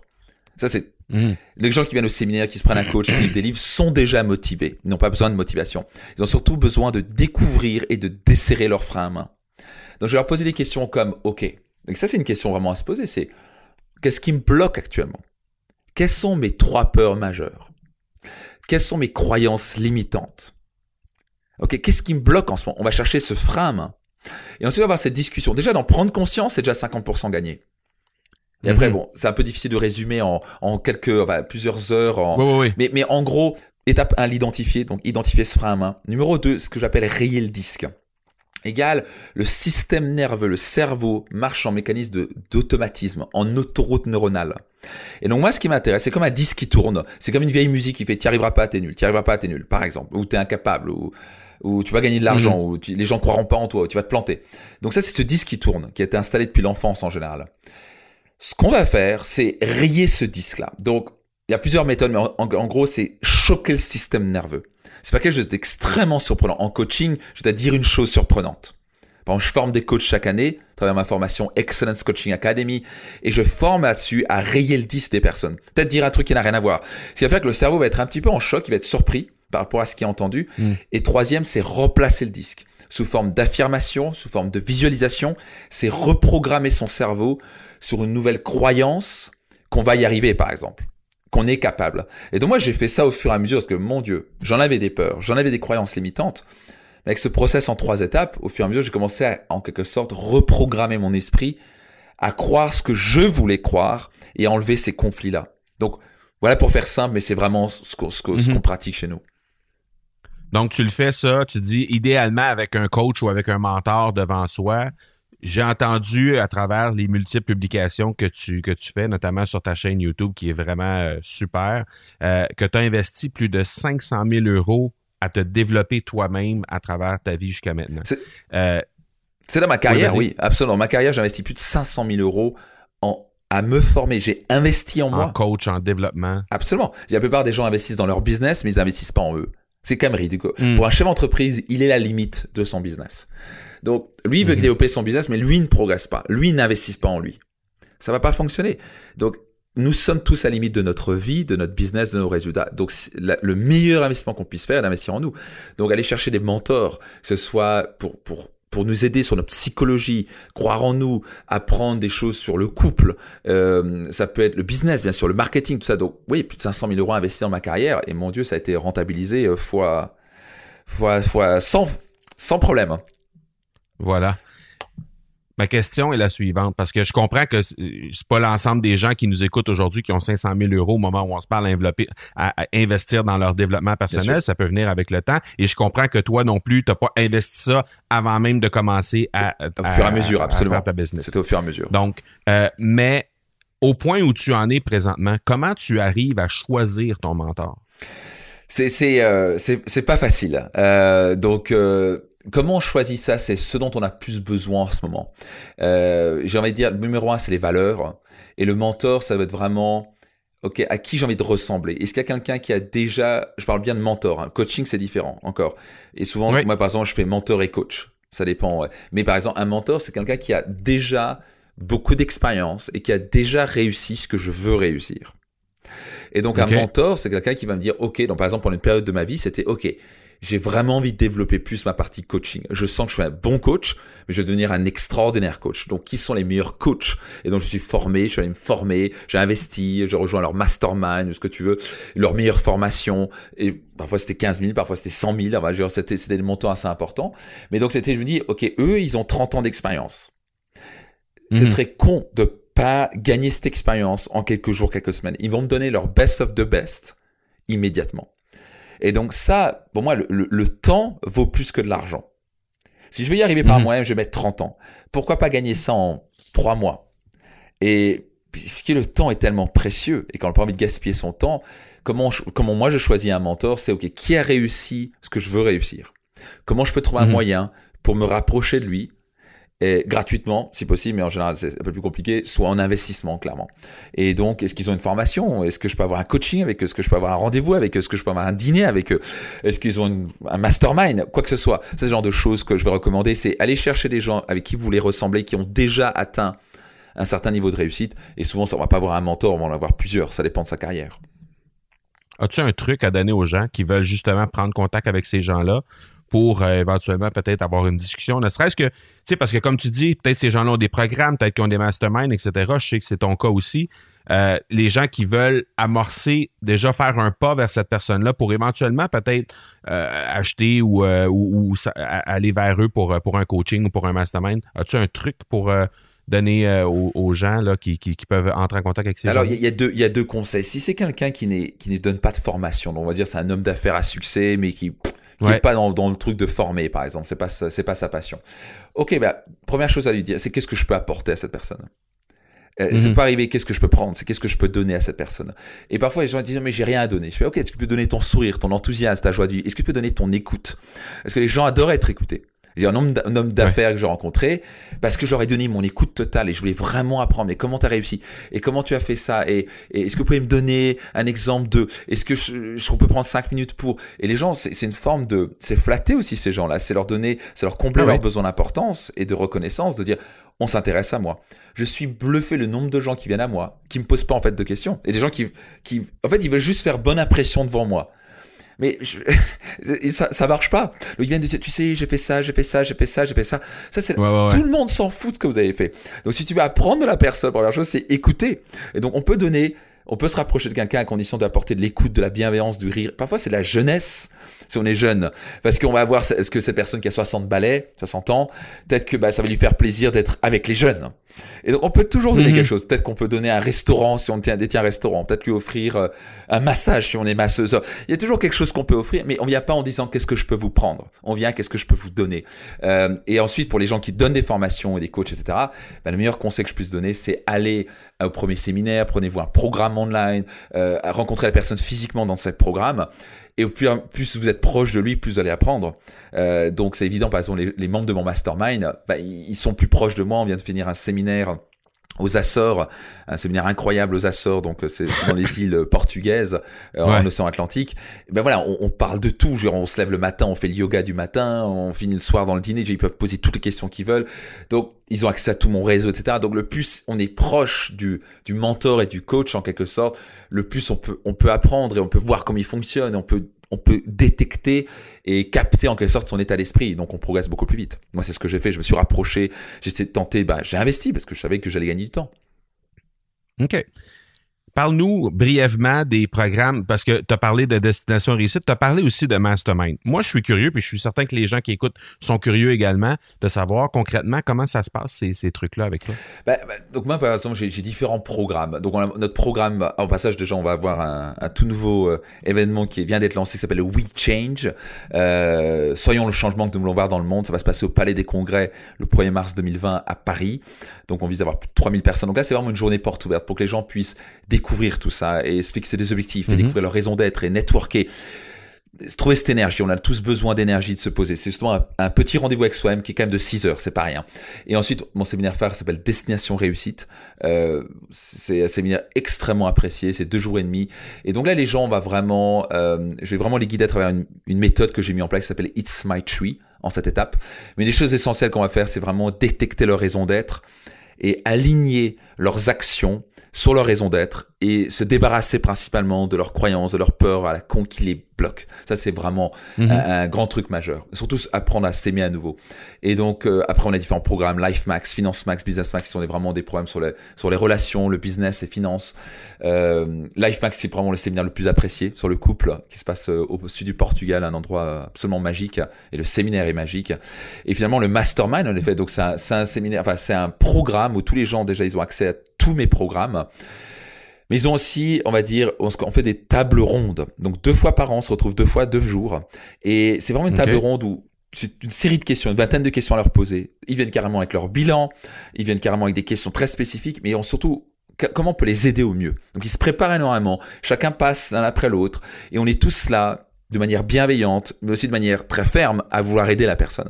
Ça, c'est Mmh. Les gens qui viennent au séminaire, qui se prennent un coach, qui lisent des livres, sont déjà motivés. Ils n'ont pas besoin de motivation. Ils ont surtout besoin de découvrir et de desserrer leurs freins à main. Donc, je vais leur poser des questions comme, OK. Donc, ça, c'est une question vraiment à se poser. C'est, qu'est-ce qui me bloque actuellement? Quelles sont mes trois peurs majeures? Quelles sont mes croyances limitantes? OK, qu'est-ce qui me bloque en ce moment? On va chercher ce frein à main. Et ensuite, on va avoir cette discussion. Déjà, d'en prendre conscience, c'est déjà 50% gagné. Et après, mhm. bon, c'est un peu difficile de résumer en, en quelques, enfin, plusieurs heures. En... Mais, mais en gros, étape 1, l'identifier. Donc, identifier ce frein à main. Numéro 2, ce que j'appelle rayer le disque. Égal, le système nerveux, le cerveau marche en mécanisme d'automatisme, en autoroute neuronale. Et donc moi, ce qui m'intéresse, c'est comme un disque qui tourne. C'est comme une vieille musique qui fait "Tu arriveras pas, t'es nul, t'y arriveras pas, t'es nul", par exemple, ou t'es incapable, ou, ou tu vas gagner de l'argent, mhm. ou les gens croiront pas en toi, ou tu vas te planter. Donc ça, c'est ce disque qui tourne, qui a été installé depuis l'enfance en général. Ce qu'on va faire, c'est rayer ce disque-là. Donc, il y a plusieurs méthodes, mais en, gros, c'est choquer le système nerveux. C'est pas quelque chose d'extrêmement surprenant. En coaching, je te dire une chose surprenante. Par exemple, je forme des coachs chaque année, à travers ma formation Excellence Coaching Academy, et je forme là-dessus à rayer le disque des personnes. Peut-être dire un truc qui n'a rien à voir. Ce qui va faire que le cerveau va être un petit peu en choc, il va être surpris par rapport à ce qui est entendu. Mm. Et troisième, c'est replacer le disque sous forme d'affirmation, sous forme de visualisation. C'est reprogrammer son cerveau sur une nouvelle croyance qu'on va y arriver, par exemple, qu'on est capable. Et donc moi, j'ai fait ça au fur et à mesure parce que, mon Dieu, j'en avais des peurs, j'en avais des croyances limitantes. avec ce process en trois étapes, au fur et à mesure, j'ai commencé à, en quelque sorte, reprogrammer mon esprit à croire ce que je voulais croire et à enlever ces conflits-là. Donc, voilà pour faire simple, mais c'est vraiment ce qu'on mhm. pratique chez nous. Donc, tu le fais ça, tu dis idéalement avec un coach ou avec un mentor devant soi, j'ai entendu à travers les multiples publications que tu, que tu fais, notamment sur ta chaîne YouTube qui est vraiment euh, super, euh, que tu as investi plus de 500 000 euros à te développer toi-même à travers ta vie jusqu'à maintenant. C'est euh, dans ma carrière, oui, absolument. Dans ma carrière, j'ai investi plus de 500 000 euros en, à me former. J'ai investi en, moi. En coach, en développement. Absolument. La plupart des gens investissent dans leur business, mais ils investissent pas en eux. C'est quand même ridicule. Hmm. Pour un chef d'entreprise, il est la limite de son business. Donc, lui, il veut mhm. développer son business, mais lui ne progresse pas. Lui n'investit pas en lui. Ça va pas fonctionner. Donc, nous sommes tous à la limite de notre vie, de notre business, de nos résultats. Donc, le meilleur investissement qu'on puisse faire, c'est d'investir en nous. Donc, aller chercher des mentors, que ce soit pour, pour, pour nous aider sur notre psychologie, croire en nous, apprendre des choses sur le couple. Euh, ça peut être le business, bien sûr, le marketing, tout ça. Donc, oui, plus de 500 000 euros investis dans ma carrière. Et mon Dieu, ça a été rentabilisé euh, fois, fois, fois 100, sans problème. Voilà. Ma question est la suivante, parce que je comprends que c'est pas l'ensemble des gens qui nous écoutent aujourd'hui qui ont 500 000 euros au moment où on se parle à, investir dans leur développement personnel. Ça peut venir avec le temps. Et je comprends que toi non plus, tu n'as pas investi ça avant même de commencer à, au fur et à mesure, absolument. ta business. C'était au fur et à mesure. Donc, euh, mais au point où tu en es présentement, comment tu arrives à choisir ton mentor? C'est c'est euh, c'est pas facile. Euh, donc Comment on choisit ça C'est ce dont on a plus besoin en ce moment. Euh, J'ai envie de dire, le numéro un, c'est les valeurs. Et le mentor, ça va être vraiment, ok, à qui j'ai envie de ressembler? Est-ce qu'il y a quelqu'un qui a déjà, je parle bien de mentor, hein. coaching c'est différent encore. Et souvent, moi par exemple, je fais mentor et coach. Ça dépend. Mais par exemple, un mentor, c'est quelqu'un qui a déjà beaucoup d'expérience et qui a déjà réussi ce que je veux réussir. Et donc un mentor, c'est quelqu'un qui va me dire, ok, donc par exemple pendant une période de ma vie, c'était ok, j'ai vraiment envie de développer plus ma partie coaching. Je sens que je suis un bon coach, mais je vais devenir un extraordinaire coach. Donc, qui sont les meilleurs coachs Et donc, je suis formé, je suis allé me former, j'ai investi, je rejoins leur mastermind ou ce que tu veux, leur meilleure formation. Et parfois, c'était 15 000, parfois, c'était 100 000. Enfin, c'était, c'était des montants assez importants. Mais donc, c'était, je me dis, OK, eux, ils ont 30 ans d'expérience. Ce mhm. serait con de pas gagner cette expérience en quelques jours, quelques semaines. Ils vont me donner leur best of the best immédiatement. Et donc ça, pour moi, le, temps vaut plus que de l'argent. Si je veux y arriver par mhm. moi-même, je vais mettre 30 ans. Pourquoi pas gagner ça en 3 mois? Et puisque le temps est tellement précieux et qu'on n'a pas envie de gaspiller son temps, comment, comment moi je choisis un mentor C'est OK, qui a réussi ce que je veux réussir? Comment je peux trouver un mhm. moyen pour me rapprocher de lui gratuitement, si possible, mais en général c'est un peu plus compliqué, soit en investissement, clairement. Et donc, est-ce qu'ils ont une formation? Est-ce que je peux avoir un coaching avec eux? Est-ce que je peux avoir un rendez-vous avec eux? Est-ce que je peux avoir un dîner avec eux? Est-ce qu'ils ont un mastermind? Quoi que ce soit. C'est ce genre de choses que je vais recommander, c'est aller chercher des gens avec qui vous voulez ressembler, qui ont déjà atteint un certain niveau de réussite. Et souvent, ça ne va pas avoir un mentor, on va en avoir plusieurs, ça dépend de sa carrière. As-tu un truc à donner aux gens qui veulent justement prendre contact avec ces gens-là? Pour euh, éventuellement peut-être avoir une discussion, ne serait-ce que, tu sais, parce que comme tu dis, peut-être ces gens-là ont des programmes, peut-être qu'ils ont des masterminds, etc. Je sais que c'est ton cas aussi. Euh, les gens qui veulent amorcer, déjà faire un pas vers cette personne-là pour éventuellement peut-être euh, acheter ou, ou, aller vers eux pour, pour un coaching ou pour un mastermind. As-tu un truc pour donner aux, gens là, qui, qui, peuvent entrer en contact avec ces Alors, il y, a deux, y a deux conseils. Si c'est quelqu'un qui, qui ne donne pas de formation, on va dire c'est un homme d'affaires à succès, mais qui qui n'est pas dans, le truc de former, par exemple. C'est pas, c'est pas sa passion. Ok, bah, première chose à lui dire, c'est qu'est-ce que je peux apporter à cette personne? Euh, c'est pas arriver qu'est-ce que je peux prendre, c'est qu'est-ce que je peux donner à cette personne? Et parfois les gens disent mais j'ai rien à donner. Je fais ok, est-ce que tu peux donner ton sourire, ton enthousiasme, ta joie de vie Est-ce que tu peux donner ton écoute? Est-ce que les gens adorent être écoutés un homme, d'affaires que j'ai rencontré parce que je leur ai donné mon écoute totale et je voulais vraiment apprendre. Mais comment tu as réussi? Et comment tu as fait ça? Et, est-ce que vous pouvez me donner un exemple de Est-ce que je, je, peut prendre cinq minutes pour? Et les gens, c'est une forme de, c'est flatter aussi ces gens-là. C'est leur donner, c'est leur combler ah leurs besoins d'importance et de reconnaissance, de dire on s'intéresse à moi. Je suis bluffé le nombre de gens qui viennent à moi, qui me posent pas en fait de questions. Et des gens qui, qui, en fait, ils veulent juste faire bonne impression devant moi. Mais ça, ça marche pas. Le vient de dire, tu sais, j'ai fait ça, j'ai fait ça, j'ai fait ça, j'ai fait ça. Ça, c'est tout le monde s'en fout de ce que vous avez fait. Donc, si tu veux apprendre de la personne, première chose, c'est écouter. Et donc, on peut donner on peut se rapprocher de quelqu'un à condition d'apporter de l'écoute, de la bienveillance, du rire. Parfois, c'est de la jeunesse, si on est jeune. Parce qu'on va voir, est-ce que cette personne qui a 60 balais, 60 ans, peut-être que bah, ça va lui faire plaisir d'être avec les jeunes. Et donc, on peut toujours donner mhm. quelque chose. Peut-être qu'on peut donner un restaurant si on détient un restaurant. Peut-être lui offrir euh, un massage si on est masseuse. Il y a toujours quelque chose qu'on peut offrir, mais on vient pas en disant qu'est-ce que je peux vous prendre. On vient qu'est-ce que je peux vous donner. Euh, et ensuite, pour les gens qui donnent des formations et des coachs, etc., bah, le meilleur conseil que je puisse donner, c'est aller au premier séminaire, prenez-vous un programme online, euh, rencontrer la personne physiquement dans ce programme. Et plus, plus vous êtes proche de lui, plus vous allez apprendre. Euh, donc c'est évident, par exemple, les, membres de mon mastermind, bah, ils sont plus proches de moi. On vient de finir un séminaire aux Açores, un séminaire incroyable aux Açores, donc c'est dans les îles portugaises, euh, en océan Atlantique. ben voilà, on, parle de tout. on se lève le matin, on fait le yoga du matin, on finit le soir dans le dîner. Ils peuvent poser toutes les questions qu'ils veulent. Donc ils ont accès à tout mon réseau, etc. Donc le plus on est proche du, du mentor et du coach en quelque sorte, le plus on peut on peut apprendre et on peut voir comment il fonctionne, on peut on peut détecter et capter en quelque sorte son état d'esprit. Donc on progresse beaucoup plus vite. Moi, c'est ce que j'ai fait. Je me suis rapproché. J'ai tenté, bah, j'ai investi parce que je savais que j'allais gagner du temps. OK. Parle-nous brièvement des programmes, parce que tu as parlé de Destination Réussite, tu as parlé aussi de Mastermind. Moi, je suis curieux, puis je suis certain que les gens qui écoutent sont curieux également de savoir concrètement comment ça se passe, ces, trucs-là avec toi. Ben, ben, donc moi, par exemple, j'ai différents programmes. Donc notre programme, en passage, déjà, on va avoir un, un tout nouveau euh, événement qui vient d'être lancé, qui s'appelle We Change. Euh, soyons le changement que nous voulons voir dans le monde. Ça va se passer au Palais des Congrès le 1er mars 2020 à Paris. Donc on vise à avoir plus de 3000 personnes. Donc là, c'est vraiment une journée porte ouverte pour que les gens puissent découvrir tout ça et se fixer des objectifs et mhm. découvrir leur raison d'être et networker. trouver cette énergie. On a tous besoin d'énergie de se poser. C'est justement un, petit rendez-vous avec soi-même qui est quand même de 6 heures, c'est pas rien. Et ensuite, mon séminaire phare s'appelle Destination Réussite. Euh, c'est un séminaire extrêmement apprécié, c'est deux jours et demi. Et donc là, les gens, on va vraiment, euh, je vais vraiment les guider à travers une, une méthode que j'ai mis en place qui s'appelle It's My Tree en cette étape. Mais les choses essentielles qu'on va faire, c'est vraiment détecter leur raison d'être et aligner leurs actions sur leur raison d'être et se débarrasser principalement de leurs croyances, de leurs peurs à la con qui les bloque. Ça, c'est vraiment mhm. un, grand truc majeur. Surtout apprendre à s'aimer à nouveau. Et donc, euh, après, on a différents programmes, Life Max, Finance Max, Business Max, qui sont vraiment des programmes sur les, sur les relations, le business et finances. Euh, Life Max, c'est vraiment le séminaire le plus apprécié sur le couple, qui se passe euh, au sud du Portugal, un endroit absolument magique. Et le séminaire est magique. Et finalement, le Mastermind, en effet, donc c'est un, un séminaire, enfin, c'est un programme où tous les gens, déjà, ils ont accès à tous mes programmes. Mais ils ont aussi, on va dire, on fait des tables rondes. Donc deux fois par an, on se retrouve deux fois, deux jours. Et c'est vraiment une table ronde où c'est une série de questions, une vingtaine de questions à leur poser. Ils viennent carrément avec leur bilan, ils viennent carrément avec des questions très spécifiques, mais ont surtout comment on peut les aider au mieux? Donc ils se préparent énormément, chacun passe l'un après l'autre, et on est tous là de manière bienveillante, mais aussi de manière très ferme à vouloir aider la personne.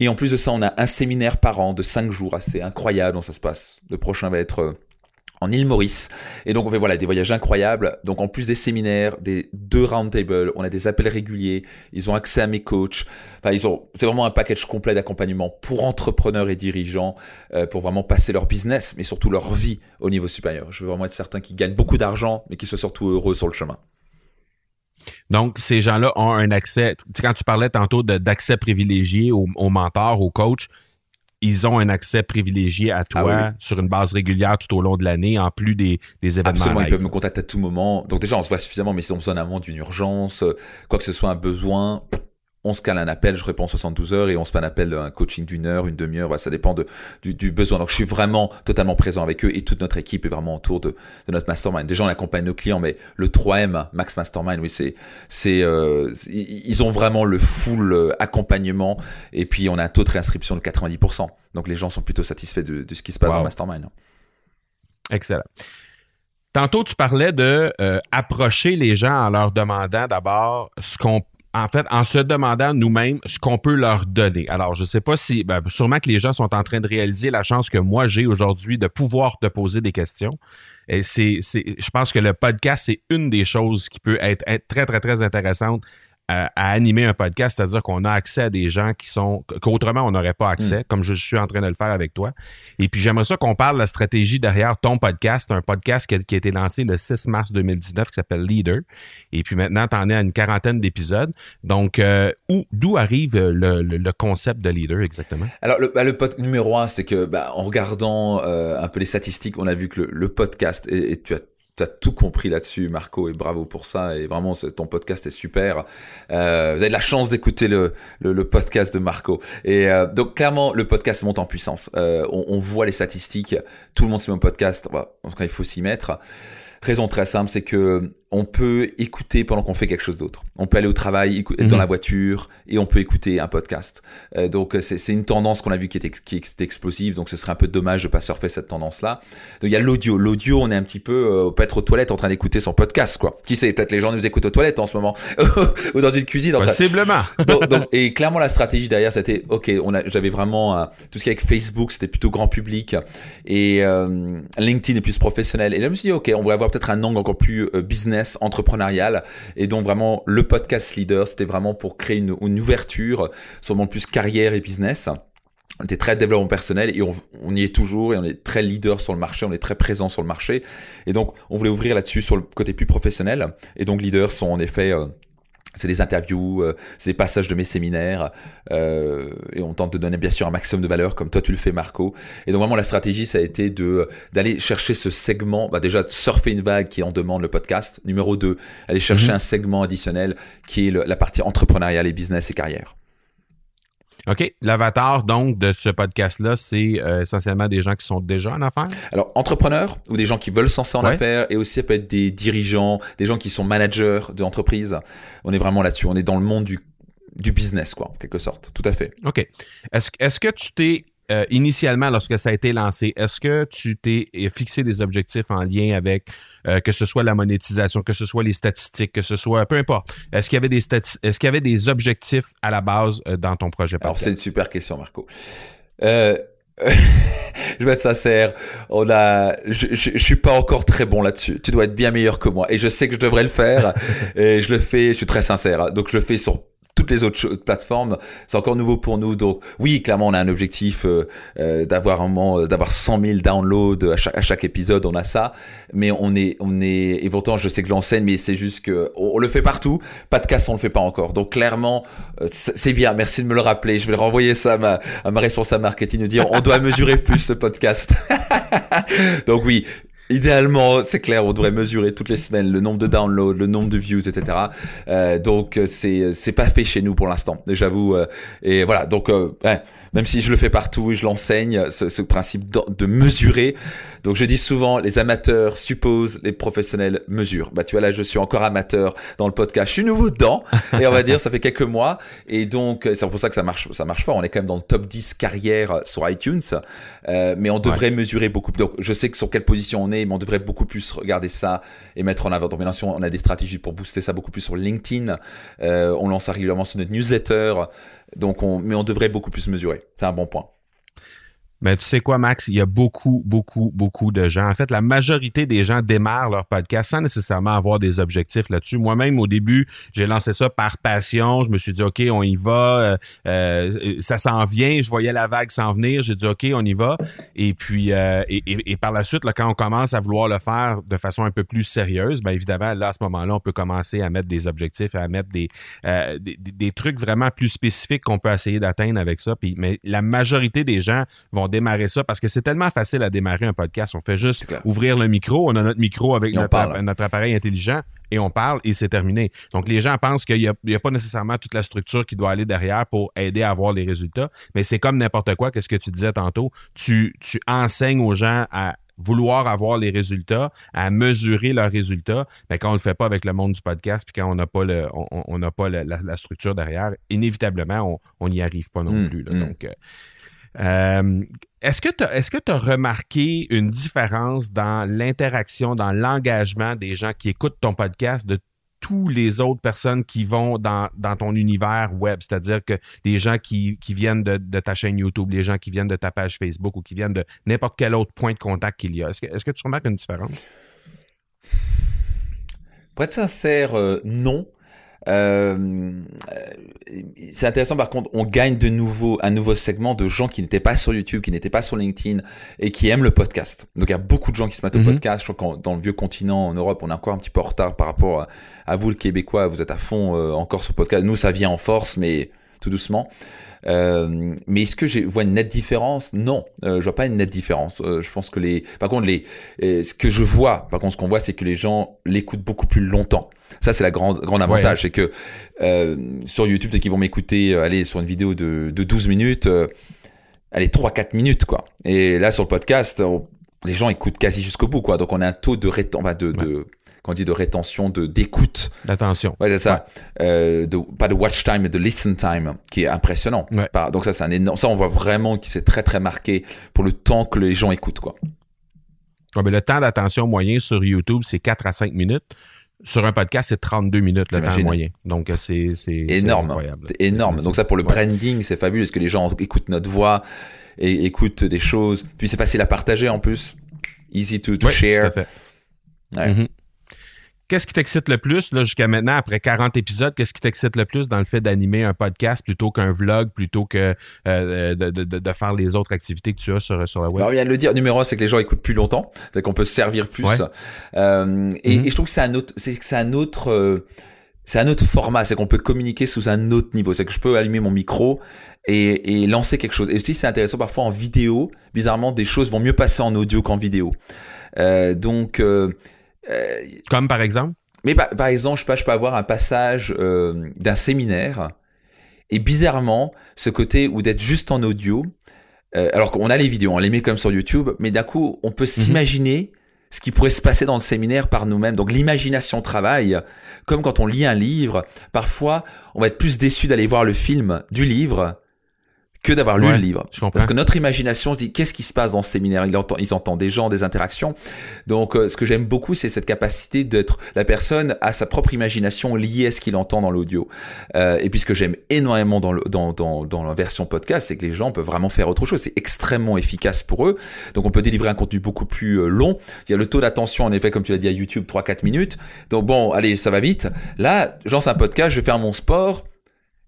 Et en plus de ça, on a un séminaire par an de cinq jours assez incroyable dont ça se passe. Le prochain va être euh, en île Maurice. Et donc on fait voilà des voyages incroyables. Donc en plus des séminaires, des deux roundtables, on a des appels réguliers. Ils ont accès à mes coachs. Enfin ils ont c'est vraiment un package complet d'accompagnement pour entrepreneurs et dirigeants euh, pour vraiment passer leur business, mais surtout leur vie au niveau supérieur. Je veux vraiment être certain qu'ils gagnent beaucoup d'argent, mais qu'ils soient surtout heureux sur le chemin. Donc, ces gens-là ont un accès. quand tu parlais tantôt d'accès privilégié aux au mentors, aux coachs, ils ont un accès privilégié à toi ah sur une base régulière tout au long de l'année, en plus des, des événements. Absolument, ils peuvent me contacter à tout moment. Donc déjà, on se voit suffisamment, mais si on besoin d'un d'une urgence, quoi que ce soit un besoin, on se cale un appel, je réponds 72 heures et on se fait un appel, un coaching d'une heure, une demi-heure, ça dépend de, du, besoin. Donc je suis vraiment totalement présent avec eux et toute notre équipe est vraiment autour de, notre mastermind. Déjà on accompagne nos clients, mais le 3M, Max Mastermind, oui, c'est, c'est, euh, ils ont vraiment le full euh, accompagnement et puis on a un taux de réinscription de 90%. Donc les gens sont plutôt satisfaits de, ce qui se passe dans mastermind. Excellent. Tantôt, tu parlais de euh, approcher les gens en leur demandant d'abord ce qu'on en fait, en se demandant nous-mêmes ce qu'on peut leur donner. Alors, je ne sais pas si, ben, sûrement que les gens sont en train de réaliser la chance que moi j'ai aujourd'hui de pouvoir te poser des questions. Et c'est, je pense que le podcast, c'est une des choses qui peut être très, très, très intéressante à, animer un podcast, c'est-à-dire qu'on a accès à des gens qui sont qu'autrement on n'aurait pas accès, mm. comme je suis en train de le faire avec toi. Et puis j'aimerais ça qu'on parle de la stratégie derrière ton podcast, un podcast qui a, été lancé le 6 mars 2019 qui s'appelle Leader. Et puis maintenant, tu en es à une quarantaine d'épisodes. Donc, euh, d'où arrive le, concept de Leader exactement? Alors, le, bah, le numéro un, c'est que bah, en regardant euh, un peu les statistiques, on a vu que le, podcast, et tu as tu as tout compris là-dessus, Marco, et bravo pour ça. Et vraiment, ton podcast est super. Euh, vous avez de la chance d'écouter le, podcast de Marco. Et euh, donc, clairement, le podcast monte en puissance. Euh, on, voit les statistiques. Tout le monde suit mon podcast. en tout cas, il faut s'y mettre. Raison très simple, c'est que on peut écouter pendant qu'on fait quelque chose d'autre. On peut aller au travail, être dans mhm. la voiture et on peut écouter un podcast. Euh, donc c'est une tendance qu'on a vu qui était, qui était explosive. Donc ce serait un peu dommage de pas surfer cette tendance-là. Donc il y a l'audio. L'audio, on est un petit peu euh, peut être aux toilettes en train d'écouter son podcast, quoi. Qui sait Peut-être les gens nous écoutent aux toilettes en ce moment ou dans une cuisine. Possiblement. donc, et clairement la stratégie derrière, c'était ok. On a, j'avais vraiment euh, tout ce qui est avec Facebook, c'était plutôt grand public et euh, LinkedIn est plus professionnel. Et là je me suis dit ok, on va avoir peut-être un angle encore plus business entrepreneurial Et donc vraiment, le podcast leader, c'était vraiment pour créer une, ouverture sur mon plus carrière et business. On était très développement personnel et on, y est toujours et on est très leader sur le marché, on est très présent sur le marché. Et donc, on voulait ouvrir là-dessus sur le côté plus professionnel. Et donc, leaders sont en effet euh, c'est des interviews, euh, c'est des passages de mes séminaires, euh, et on tente de donner bien sûr un maximum de valeur, comme toi tu le fais, Marco. Et donc vraiment la stratégie, ça a été de d'aller chercher ce segment, bah déjà surfer une vague qui en demande le podcast. Numéro 2, aller chercher mhm. un segment additionnel qui est la partie entrepreneuriale et business et carrière. OK. L'avatar, donc, de ce podcast-là, c'est euh, essentiellement des gens qui sont déjà en affaires? Alors, entrepreneurs ou des gens qui veulent s'en en affaires et aussi ça peut être des dirigeants, des gens qui sont managers d'entreprise. On est vraiment là-dessus. On est dans le monde du, du business, quoi, en quelque sorte. Tout à fait. OK. Est-ce est que tu t'es euh, initialement, lorsque ça a été lancé, est-ce que tu t'es fixé des objectifs en lien avec euh, que ce soit la monétisation, que ce soit les statistiques, que ce soit peu importe. Est-ce qu'il y avait des est-ce qu'il y avait des objectifs à la base euh, dans ton projet Alors c'est une super question, Marco. Euh, je vais être sincère, on a, je, je, suis pas encore très bon là-dessus. Tu dois être bien meilleur que moi, et je sais que je devrais le faire. et je le fais, je suis très sincère. Donc je le fais sur toutes les autres plateformes, c'est encore nouveau pour nous. Donc oui, clairement, on a un objectif euh, euh d'avoir un moment, euh, d'avoir 100 000 downloads à chaque, épisode. On a ça, mais on est, on est, et pourtant, je sais que l'enseigne, mais c'est juste que on, le fait partout. Pas de casse, on le fait pas encore. Donc clairement, c'est bien. Merci de me le rappeler. Je vais renvoyer ça à ma, responsable marketing, de dire on doit mesurer plus ce podcast. Donc oui, Idéalement, c'est clair, on devrait mesurer toutes les semaines le nombre de downloads, le nombre de views, etc. Euh, donc c'est c'est pas fait chez nous pour l'instant, j'avoue. Euh, et voilà, donc euh, même si je le fais partout et je l'enseigne, ce, ce, principe de, de, mesurer. Donc je dis souvent, les amateurs supposent, les professionnels mesurent. Bah tu vois là, je suis encore amateur dans le podcast, je suis nouveau dedans et on va dire ça fait quelques mois et donc c'est pour ça que ça marche, ça marche fort. On est quand même dans le top 10 carrière sur iTunes, euh, mais on devrait mesurer beaucoup. Donc je sais que sur quelle position on est mais on devrait beaucoup plus regarder ça et mettre en avant. Donc maintenant, on a des stratégies pour booster ça beaucoup plus sur LinkedIn. Euh, on lance régulièrement sur notre newsletter. Donc on, mais on devrait beaucoup plus mesurer. C'est un bon point. Mais tu sais quoi, Max, il y a beaucoup, beaucoup, beaucoup de gens. En fait, la majorité des gens démarrent leur podcast sans nécessairement avoir des objectifs là-dessus. Moi-même, au début, j'ai lancé ça par passion. Je me suis dit, OK, on y va. Euh, euh, ça s'en vient. Je voyais la vague s'en venir. J'ai dit, OK, on y va. Et puis, euh, et, par la suite, là, quand on commence à vouloir le faire de façon un peu plus sérieuse, bien évidemment, là, à ce moment-là, on peut commencer à mettre des objectifs, à mettre des, des, des, trucs vraiment plus spécifiques qu'on peut essayer d'atteindre avec ça. Puis, mais la majorité des gens vont démarrer ça parce que c'est tellement facile à démarrer un podcast. On fait juste ouvrir le micro, on a notre micro avec notre, notre, appareil intelligent et on parle et c'est terminé. Donc les gens pensent qu'il n'y a, pas nécessairement toute la structure qui doit aller derrière pour aider à avoir les résultats, mais c'est comme n'importe quoi, qu'est-ce que tu disais tantôt, tu, tu enseignes aux gens à vouloir avoir les résultats, à mesurer leurs résultats, mais quand on le fait pas avec le monde du podcast, puis quand on n'a pas le, on pas la, structure derrière, inévitablement on n'y arrive pas non mmh, plus. Mmh. Donc euh, euh, est-ce que tu que tu as remarqué une différence dans l'interaction, dans l'engagement des gens qui écoutent ton podcast de tous les autres personnes qui vont dans, dans ton univers web, c'est-à-dire que les gens qui, qui viennent de, ta chaîne YouTube, les gens qui viennent de ta page Facebook ou qui viennent de n'importe quel autre point de contact qu'il y a. Est-ce que, est-ce que tu remarques une différence? Pour être sincère, euh, non. Euh, c'est intéressant par contre, on gagne de nouveau un nouveau segment de gens qui n'étaient pas sur YouTube, qui n'étaient pas sur LinkedIn et qui aiment le podcast. Donc il y a beaucoup de gens qui se mettent au mhm. podcast. Je crois que dans le vieux continent, en Europe, on est encore un petit peu en retard par rapport à, vous, le Québécois. Vous êtes à fond euh, encore sur le podcast. Nous, ça vient en force, mais tout doucement. Euh, mais est-ce que je vois une nette différence? Non, euh, je vois pas une nette différence. Euh, je pense que les, par contre, les, euh, ce que je vois, par contre, ce qu'on voit, c'est que les gens l'écoutent beaucoup plus longtemps. Ça, c'est la grande, grand avantage, c'est que sur YouTube, dès qu'ils vont m'écouter, aller sur une vidéo de, de 12 minutes, allez 3-4 minutes, quoi. Et là, sur le podcast, les gens écoutent quasi jusqu'au bout, quoi. Donc, on a un taux de, de, de qu'on dit de rétention, de d'écoute. D'attention. Ouais, c'est ça. Euh, de, pas de watch time, mais de listen time, qui est impressionnant. donc ça, c'est un énorme. Ça, on voit vraiment qu'il s'est très très marqué pour le temps que les gens écoutent, quoi. mais le temps d'attention moyen sur YouTube, c'est 4 à 5 minutes. Sur un podcast, c'est 32 minutes le temps moyen. Donc, c'est énorme. Incroyable. énorme. Donc, ça, pour le branding, c'est fabuleux. Parce que les gens écoutent notre voix et écoutent des choses. Puis, c'est facile à partager en plus. Easy to, to share. Tout à fait. Ouais. Mm-hmm. Qu'est-ce qui t'excite le plus, là, jusqu'à maintenant, après 40 épisodes, qu'est-ce qui t'excite le plus dans le fait d'animer un podcast plutôt qu'un vlog, plutôt que euh, de, de, de, faire les autres activités que tu as sur, sur la web? Alors, on vient de le dire, numéro un, c'est que les gens écoutent plus longtemps, c'est qu'on peut se servir plus. Euh, et, mm-hmm. et, je trouve que c'est un autre, c'est c'est un autre, euh, c'est un autre format, c'est qu'on peut communiquer sous un autre niveau. C'est que je peux allumer mon micro et, et lancer quelque chose. Et aussi, c'est intéressant parfois en vidéo. Bizarrement, des choses vont mieux passer en audio qu'en vidéo. Euh, donc, euh, euh, Comme par exemple? Mais par, exemple, je sais pas, je peux avoir un passage euh, d'un séminaire et bizarrement, ce côté où d'être juste en audio, euh, alors qu'on a les vidéos, on les met comme sur YouTube, mais d'un coup, on peut mhm. s'imaginer ce qui pourrait se passer dans le séminaire par nous-mêmes. Donc l'imagination travaille. Comme quand on lit un livre, parfois, on va être plus déçu d'aller voir le film du livre que d'avoir lu Ouais, le livre. Parce que notre imagination se dit qu'est-ce qui se passe dans ce séminaire? Ils entendent, ils entendent des gens, des interactions. Donc euh, ce que j'aime beaucoup, c'est cette capacité d'être la personne à sa propre imagination liée à ce qu'il entend dans l'audio. Euh, et puis ce que j'aime énormément dans, le, dans, dans, dans la version podcast, c'est que les gens peuvent vraiment faire autre chose. C'est extrêmement efficace pour eux. Donc on peut délivrer un contenu beaucoup plus euh, long. Il y a le taux d'attention, en effet, comme tu l'as dit à YouTube, 3-4 minutes. Donc bon, allez, ça va vite. Là, lance un podcast, je vais faire mon sport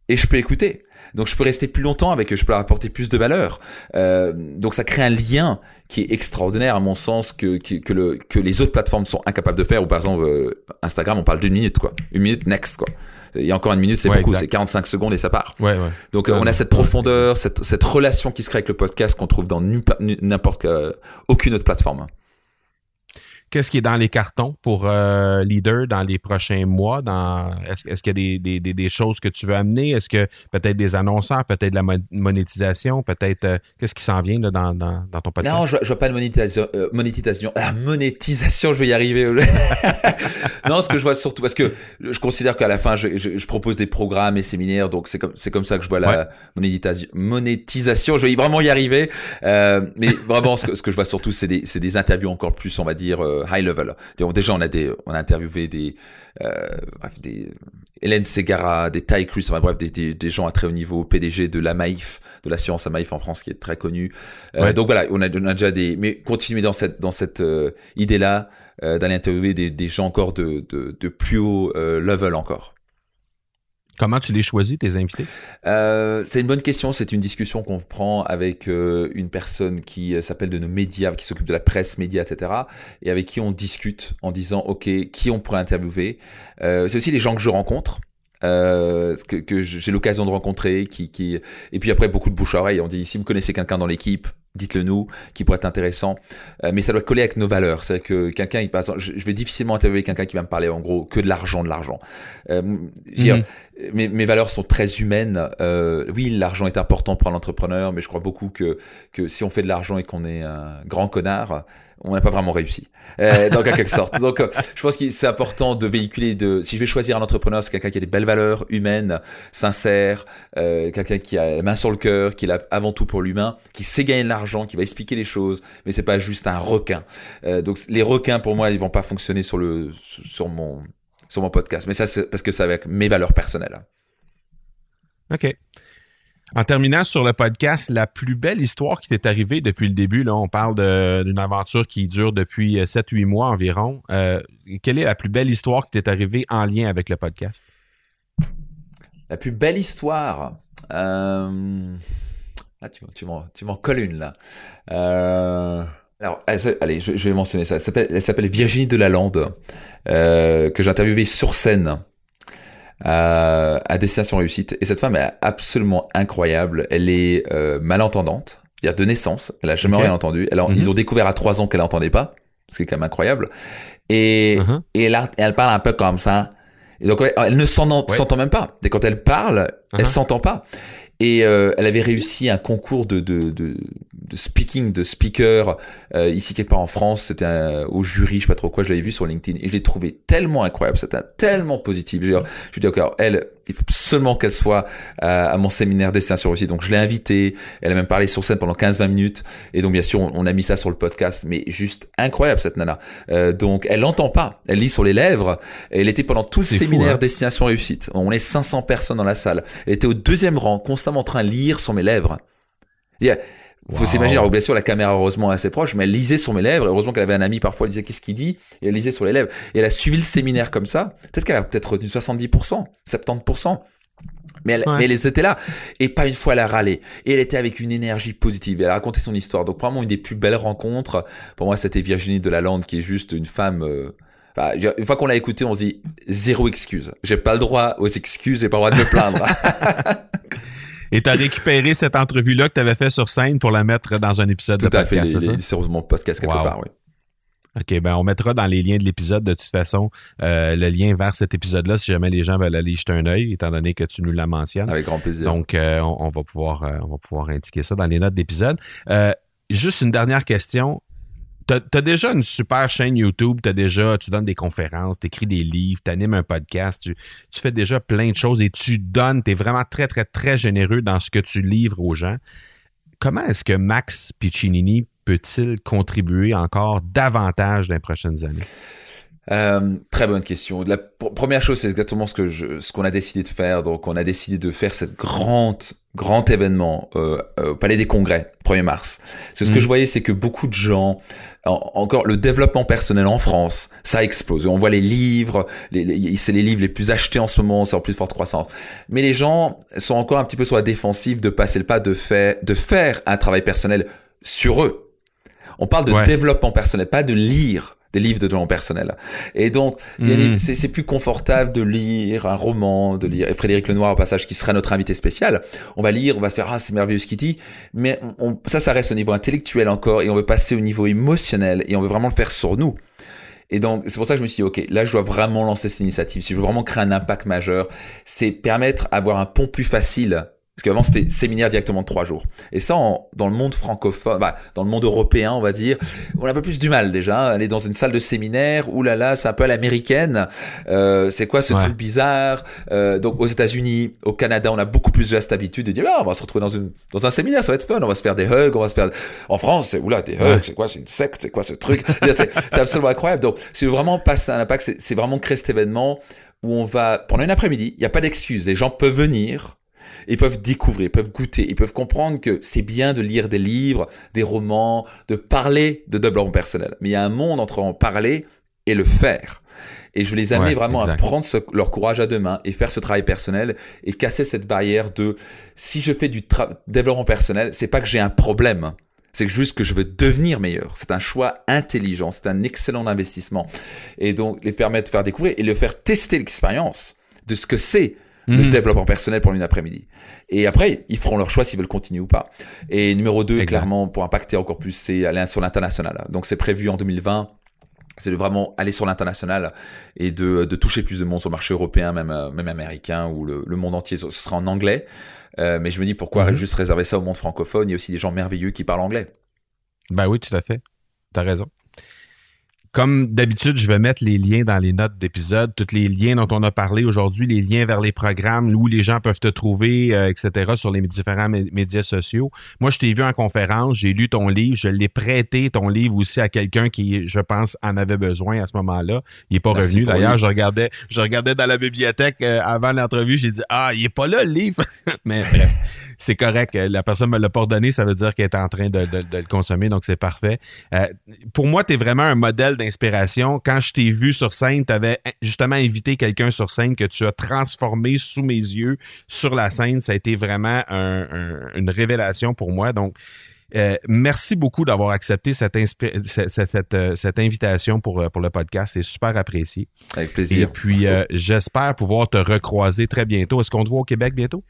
et je peux écouter. Donc je peux rester plus longtemps avec eux, je peux leur apporter plus de valeur. Euh, donc ça crée un lien qui est extraordinaire à mon sens que, que, que, le, que les autres plateformes sont incapables de faire. Ou par exemple euh, Instagram, on parle d'une minute quoi, une minute next quoi. Il y a encore une minute, c'est Ouais, beaucoup, c'est 45 secondes et ça part. Ouais, ouais. Donc euh, on a cette profondeur, cette, cette relation qui se crée avec le podcast qu'on trouve dans n'importe que- aucune autre plateforme. Qu'est-ce qui est dans les cartons pour euh, Leader dans les prochains mois? Dans, est-ce, est-ce qu'il y a des, des, des, choses que tu veux amener? Est-ce que peut-être des annonceurs, peut-être de la mo- monétisation, peut-être euh, qu'est-ce qui s'en vient là, dans, dans, dans ton podcast? Non, je, vois- je vois pas de monétisation. euh, monétisation. Ah, monétisation, je vais y arriver. non, ce que je vois surtout, parce que je considère qu'à la fin, je, je- je propose des programmes et séminaires, donc c'est comme c'est comme ça que je vois la monétisation. Monétisation, je vais vraiment y arriver. Euh, mais vraiment, ce que, ce que je vois surtout, c'est des c'est des interviews encore plus, on va dire euh, high level. Déjà, on a des on a interviewé des euh, bref, des Hélène Segara, des Ty Cruz, enfin bref, des, des, des gens à très haut niveau, PDG de la Maïf, de l'assurance à Maïf en France, qui est très connu. Euh, Ouais. Donc voilà, on a, on a déjà des, mais continuer dans cette dans cette euh, idée-là euh, d'aller interviewer des, des gens encore de de, de plus haut euh, level encore. Comment tu les choisis, tes invités? Euh, c'est une bonne question. C'est une discussion qu'on prend avec euh, une personne qui euh, s'appelle de nos médias, qui s'occupe de la presse, médias, etc. Et avec qui on discute en disant, OK, qui on pourrait interviewer? Euh, c'est aussi les gens que je rencontre. Euh, que, j'ai l'occasion de rencontrer, qui, qui, et puis après beaucoup de bouche à oreille. On dit si vous connaissez quelqu'un dans l'équipe, dites-le nous, qui pourrait être intéressant. Euh, mais ça doit coller avec nos valeurs. C'est que quelqu'un, il passe, je, je vais difficilement interviewer quelqu'un qui va me parler en gros que de l'argent, de l'argent. Euh, Mhm. mes, mes valeurs sont très humaines. Euh, oui, l'argent est important pour l'entrepreneur, mais je crois beaucoup que, que si on fait de l'argent et qu'on est un grand connard, on n'a pas vraiment réussi. Euh, donc, en quelque sorte. Donc, je pense que c'est important de véhiculer de, si je vais choisir un entrepreneur, c'est quelqu'un qui a des belles valeurs humaines, sincères, euh, quelqu'un qui a la main sur le cœur, qui est là avant tout pour l'humain, qui sait gagner de l'argent, qui va expliquer les choses, mais c'est pas juste un requin. Euh, donc, les requins, pour moi, ils vont pas fonctionner sur le, sur mon, sur mon podcast. Mais ça, c'est parce que c'est avec mes valeurs personnelles. OK. En terminant sur le podcast, la plus belle histoire qui t'est arrivée depuis le début, là, on parle d'une aventure qui dure depuis 7-8 mois environ. Euh, quelle est la plus belle histoire qui t'est arrivée en lien avec le podcast? La plus belle histoire. Euh... Ah, tu, tu m'en, tu m'en colles une là. Euh... Alors, allez, je, je vais mentionner ça. Elle s'appelle, elle s'appelle Virginie Delalande, euh, que j'ai interviewée sur scène euh, à Destination Réussite. Et cette femme est absolument incroyable. Elle est euh, malentendante, il y a de naissance. Elle a jamais rien entendu. Elle a- Mhm. Ils ont découvert à trois ans qu'elle n'entendait pas, ce qui est quand même incroyable. Et, Uh-huh. et elle, a- elle parle un peu comme ça. Et donc, elle ne Ouais. s'entend même pas. Et quand elle parle, elle Uh-huh. s'entend pas. Et euh, elle avait réussi un concours de, de, de, de speaking, de speaker, euh, ici quelque part en France. C'était au jury, je sais pas trop quoi, je l'avais vu sur LinkedIn. Et je l'ai trouvé tellement incroyable, c'était tellement positif. Je, lui dis, ok, elle, il faut absolument qu'elle soit à, à mon séminaire Destination Réussite. Donc je l'ai invitée. Elle a même parlé sur scène pendant 15-20 minutes. Et donc bien sûr, on, on a mis ça sur le podcast. Mais juste incroyable cette nana. Euh, donc elle n'entend pas. Elle lit sur les lèvres. Elle était pendant tout le C'est fou, séminaire hein. Destination Réussite. On est 500 personnes dans la salle. Elle était au deuxième rang, constamment en train de lire sur mes lèvres. Faut Wow. s'imaginer, alors bien sûr la caméra heureusement est assez proche, mais elle lisait sur mes lèvres, et heureusement qu'elle avait un ami parfois, elle disait qu'est-ce qu'il dit, et elle lisait sur les lèvres. Et elle a suivi le séminaire comme ça, peut-être qu'elle a peut-être retenu 70%, 70%. Mais elle, Ouais. mais elle était là. Et pas une fois elle a râlé. Et elle était avec une énergie positive. Elle a raconté son histoire. Donc probablement une des plus belles rencontres. Pour moi, c'était Virginie Delalande, qui est juste une femme. euh, bah, une fois qu'on l'a écoutée, on se dit zéro excuse. J'ai pas le droit aux excuses, j'ai pas le droit de me plaindre. Et t'as récupéré cette entrevue-là que t'avais fait sur scène pour la mettre dans un épisode Tout de à fait. podcast, les- c'est ça? les- sur mon podcast quelque Wow. part, oui. OK, ben on mettra dans les liens de l'épisode de toute façon euh, le lien vers cet épisode-là si jamais les gens veulent aller jeter un œil, étant donné que tu nous la mentionnes. Avec grand plaisir. Donc, euh, on, on va pouvoir, euh, on va pouvoir indiquer ça dans les notes d'épisode. Juste une dernière question. T'as as déjà une super chaîne YouTube, as déjà, tu donnes des conférences, tu écris des livres, tu animes un podcast, tu, tu, fais déjà plein de choses et tu donnes, tu es vraiment très, très, très généreux dans ce que tu livres aux gens. Comment est-ce que Max Piccinini peut-il contribuer encore davantage dans les prochaines années? Euh, très bonne question. La première chose, c'est exactement ce que je, ce qu'on a décidé de faire. Donc, on a décidé de faire cette grande, grand événement euh, au Palais des Congrès, 1er mars. C'est ce que mm. je voyais, c'est que beaucoup de gens, encore le développement personnel en France, ça explose. On voit les livres, les, c'est les livres les plus achetés en ce moment, c'est en plus forte croissance. Mais les gens sont encore un petit peu sur la défensive de passer le pas de faire, de faire un travail personnel sur eux. On parle de développement personnel, pas de lire des livres de développement personnel. Et donc, mm. c'est plus confortable de lire un roman, de lire Frédéric Lenoir au passage, qui sera notre invité spécial. On va lire, on va se faire ah c'est merveilleux ce qu'il dit, mais on, ça, ça reste au niveau intellectuel encore, et on veut passer au niveau émotionnel, et on veut vraiment le faire sur nous. Et donc, c'est pour ça que je me suis dit, OK, là, je dois vraiment lancer cette initiative. Si je veux vraiment créer un impact majeur, c'est permettre d'avoir un pont plus facile parce qu'avant, c'était séminaire directement de trois jours. Et ça, dans le monde francophone, bah, dans le monde européen, on va dire, on a un peu plus du mal déjà. Aller dans une salle de séminaire, oulala, là là, c'est un peu à l'américaine. Euh, c'est quoi ce truc bizarre? Euh, Donc aux États-Unis, au Canada, on a beaucoup plus de cette habitude de dire, ah, on va se retrouver dans, une, dans un séminaire, ça va être fun, on va se faire des hugs, on va se faire... En France, c'est, oula, des hugs, c'est quoi, c'est une secte, c'est quoi ce truc? C'est absolument incroyable. Donc, si vraiment passer un impact, c'est vraiment créer cet événement où on va, pendant une après-midi, il n'y a pas d'excuse, les gens peuvent venir, ils peuvent découvrir, ils peuvent goûter, ils peuvent comprendre que c'est bien de lire des livres, des romans, de parler de développement personnel. Mais il y a un monde entre en parler et le faire. Et je les amener vraiment à prendre leur courage à deux mains et faire ce travail personnel et casser cette barrière de si je fais du développement personnel, c'est pas que j'ai un problème. C'est juste que je veux devenir meilleur. C'est un choix intelligent, c'est un excellent investissement. Et donc, les permettre de faire découvrir et le faire tester l'expérience de ce que c'est le mhm. développement personnel pour une après-midi. Et après, ils feront leur choix s'ils veulent continuer ou pas. Et numéro 2, clairement, pour impacter encore plus, c'est aller sur l'international. Donc c'est prévu en 2020 c'est de vraiment aller sur l'international et de, de, toucher plus de monde sur le marché européen, même, euh, même américain ou le, le monde entier. Ce sera en anglais. Euh, mais je me dis pourquoi mhm. juste réserver ça au monde francophone? Il y a aussi des gens merveilleux qui parlent anglais. Ben oui, tout à fait. T'as raison. Comme d'habitude, je vais mettre les liens dans les notes d'épisode, tous les liens dont on a parlé aujourd'hui, les liens vers les programmes où les gens peuvent te trouver, euh, etc., sur les différents médias sociaux. Moi, je t'ai vu en conférence, j'ai lu ton livre, je l'ai prêté ton livre aussi à quelqu'un qui, je pense, en avait besoin à ce moment-là. Il est pas revenu. D'ailleurs, je regardais, je regardais dans la bibliothèque euh, avant l'entrevue, j'ai dit ah, il est pas là le livre. Mais bref c'est correct. La personne me l'a pas donné, ça veut dire qu'elle est en train de, le consommer, donc c'est parfait. Euh, pour moi, tu es vraiment un modèle d'inspiration. Quand je t'ai vu sur scène, tu avais justement invité quelqu'un sur scène que tu as transformé sous mes yeux sur la scène. Ça a été vraiment une révélation pour moi. Donc, euh, merci beaucoup d'avoir accepté cette, cette, euh, cette, invitation pour, pour le podcast. C'est super apprécié. Avec plaisir. Et puis, j'espère pouvoir te recroiser très bientôt. Est-ce qu'on te voit au Québec bientôt?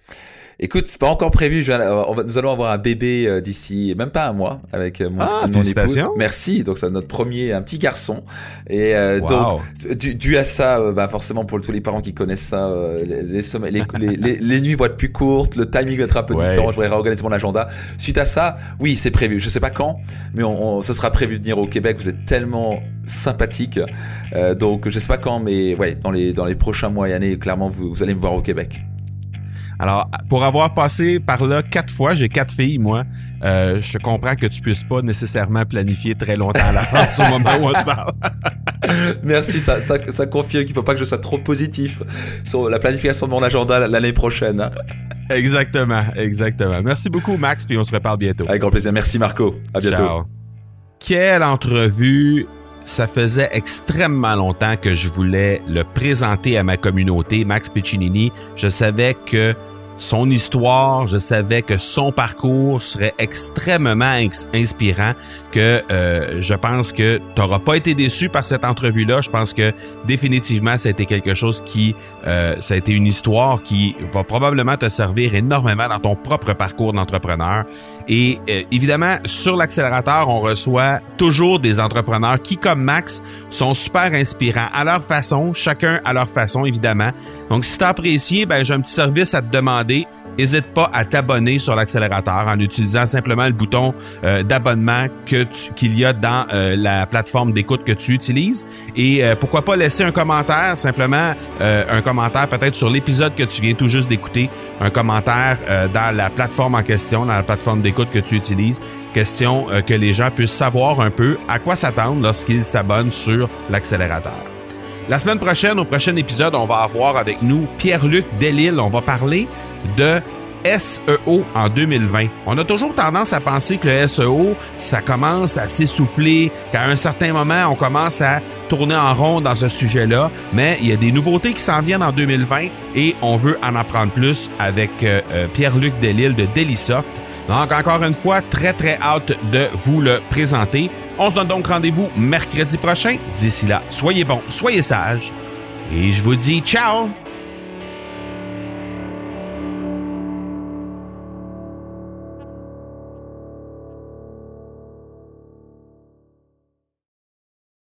Écoute, c'est pas encore prévu. Euh, nous allons avoir un bébé euh, d'ici même pas un mois avec euh, mon, ah, mon épouse. Merci. Donc c'est notre premier, un petit garçon. Et donc dû, à ça, bah, forcément pour tous les parents qui connaissent ça, les, les, les, nuits vont être plus courtes, le timing va être un peu différent. Je voudrais réorganiser mon agenda. Suite à ça, oui, c'est prévu. Je sais pas quand, mais on, ce sera prévu de venir au Québec. Vous êtes tellement sympathique. donc je sais pas quand, mais ouais, dans les dans les prochains mois et années, clairement vous, vous allez me voir au Québec. Alors, pour avoir passé par là quatre fois, j'ai quatre filles, moi. Euh, je comprends que tu puisses pas nécessairement planifier très longtemps à l'avance au moment où on se parle. Merci, ça, ça, ça confirme qu'il faut pas que je sois trop positif sur la planification de mon agenda l'année prochaine. Hein. Exactement, exactement. Merci beaucoup, Max, puis on se reparle bientôt. Avec grand plaisir. Merci, Marco. À bientôt. Ciao. Quelle entrevue ça faisait extrêmement longtemps que je voulais le présenter à ma communauté, Max Piccinini. Je savais que son histoire, je savais que son parcours serait extrêmement inspirant, que euh, je pense que tu n'auras pas été déçu par cette entrevue-là. Je pense que définitivement, ça a été quelque chose qui, euh, ça a été une histoire qui va probablement te servir énormément dans ton propre parcours d'entrepreneur. Et euh, évidemment, sur l'accélérateur, on reçoit toujours des entrepreneurs qui, comme Max, sont super inspirants à leur façon, chacun à leur façon, évidemment. Donc, si tu as apprécié, ben, j'ai un petit service à te demander n'hésite pas à t'abonner sur l'accélérateur en utilisant simplement le bouton euh, d'abonnement qu'il y a dans euh, la plateforme d'écoute que tu utilises. Et euh, pourquoi pas laisser un commentaire, simplement un commentaire peut-être sur l'épisode que tu viens tout juste d'écouter, un commentaire dans la plateforme en question, dans la plateforme d'écoute que tu utilises. Question que les gens puissent savoir un peu à quoi s'attendre lorsqu'ils s'abonnent sur l'accélérateur. La semaine prochaine, au prochain épisode, on va avoir avec nous Pierre-Luc Delille. On va parler de SEO en 2020. On a toujours tendance à penser que le SEO, ça commence à s'essouffler, qu'à un certain moment, on commence à tourner en rond dans ce sujet-là, mais il y a des nouveautés qui s'en viennent en 2020 et on veut en apprendre plus avec euh, euh, Pierre-Luc Delille de Delisoft. Donc, encore une fois, très, très hâte de vous le présenter. On se donne donc rendez-vous mercredi prochain. D'ici là, soyez bons, soyez sages. Et je vous dis ciao!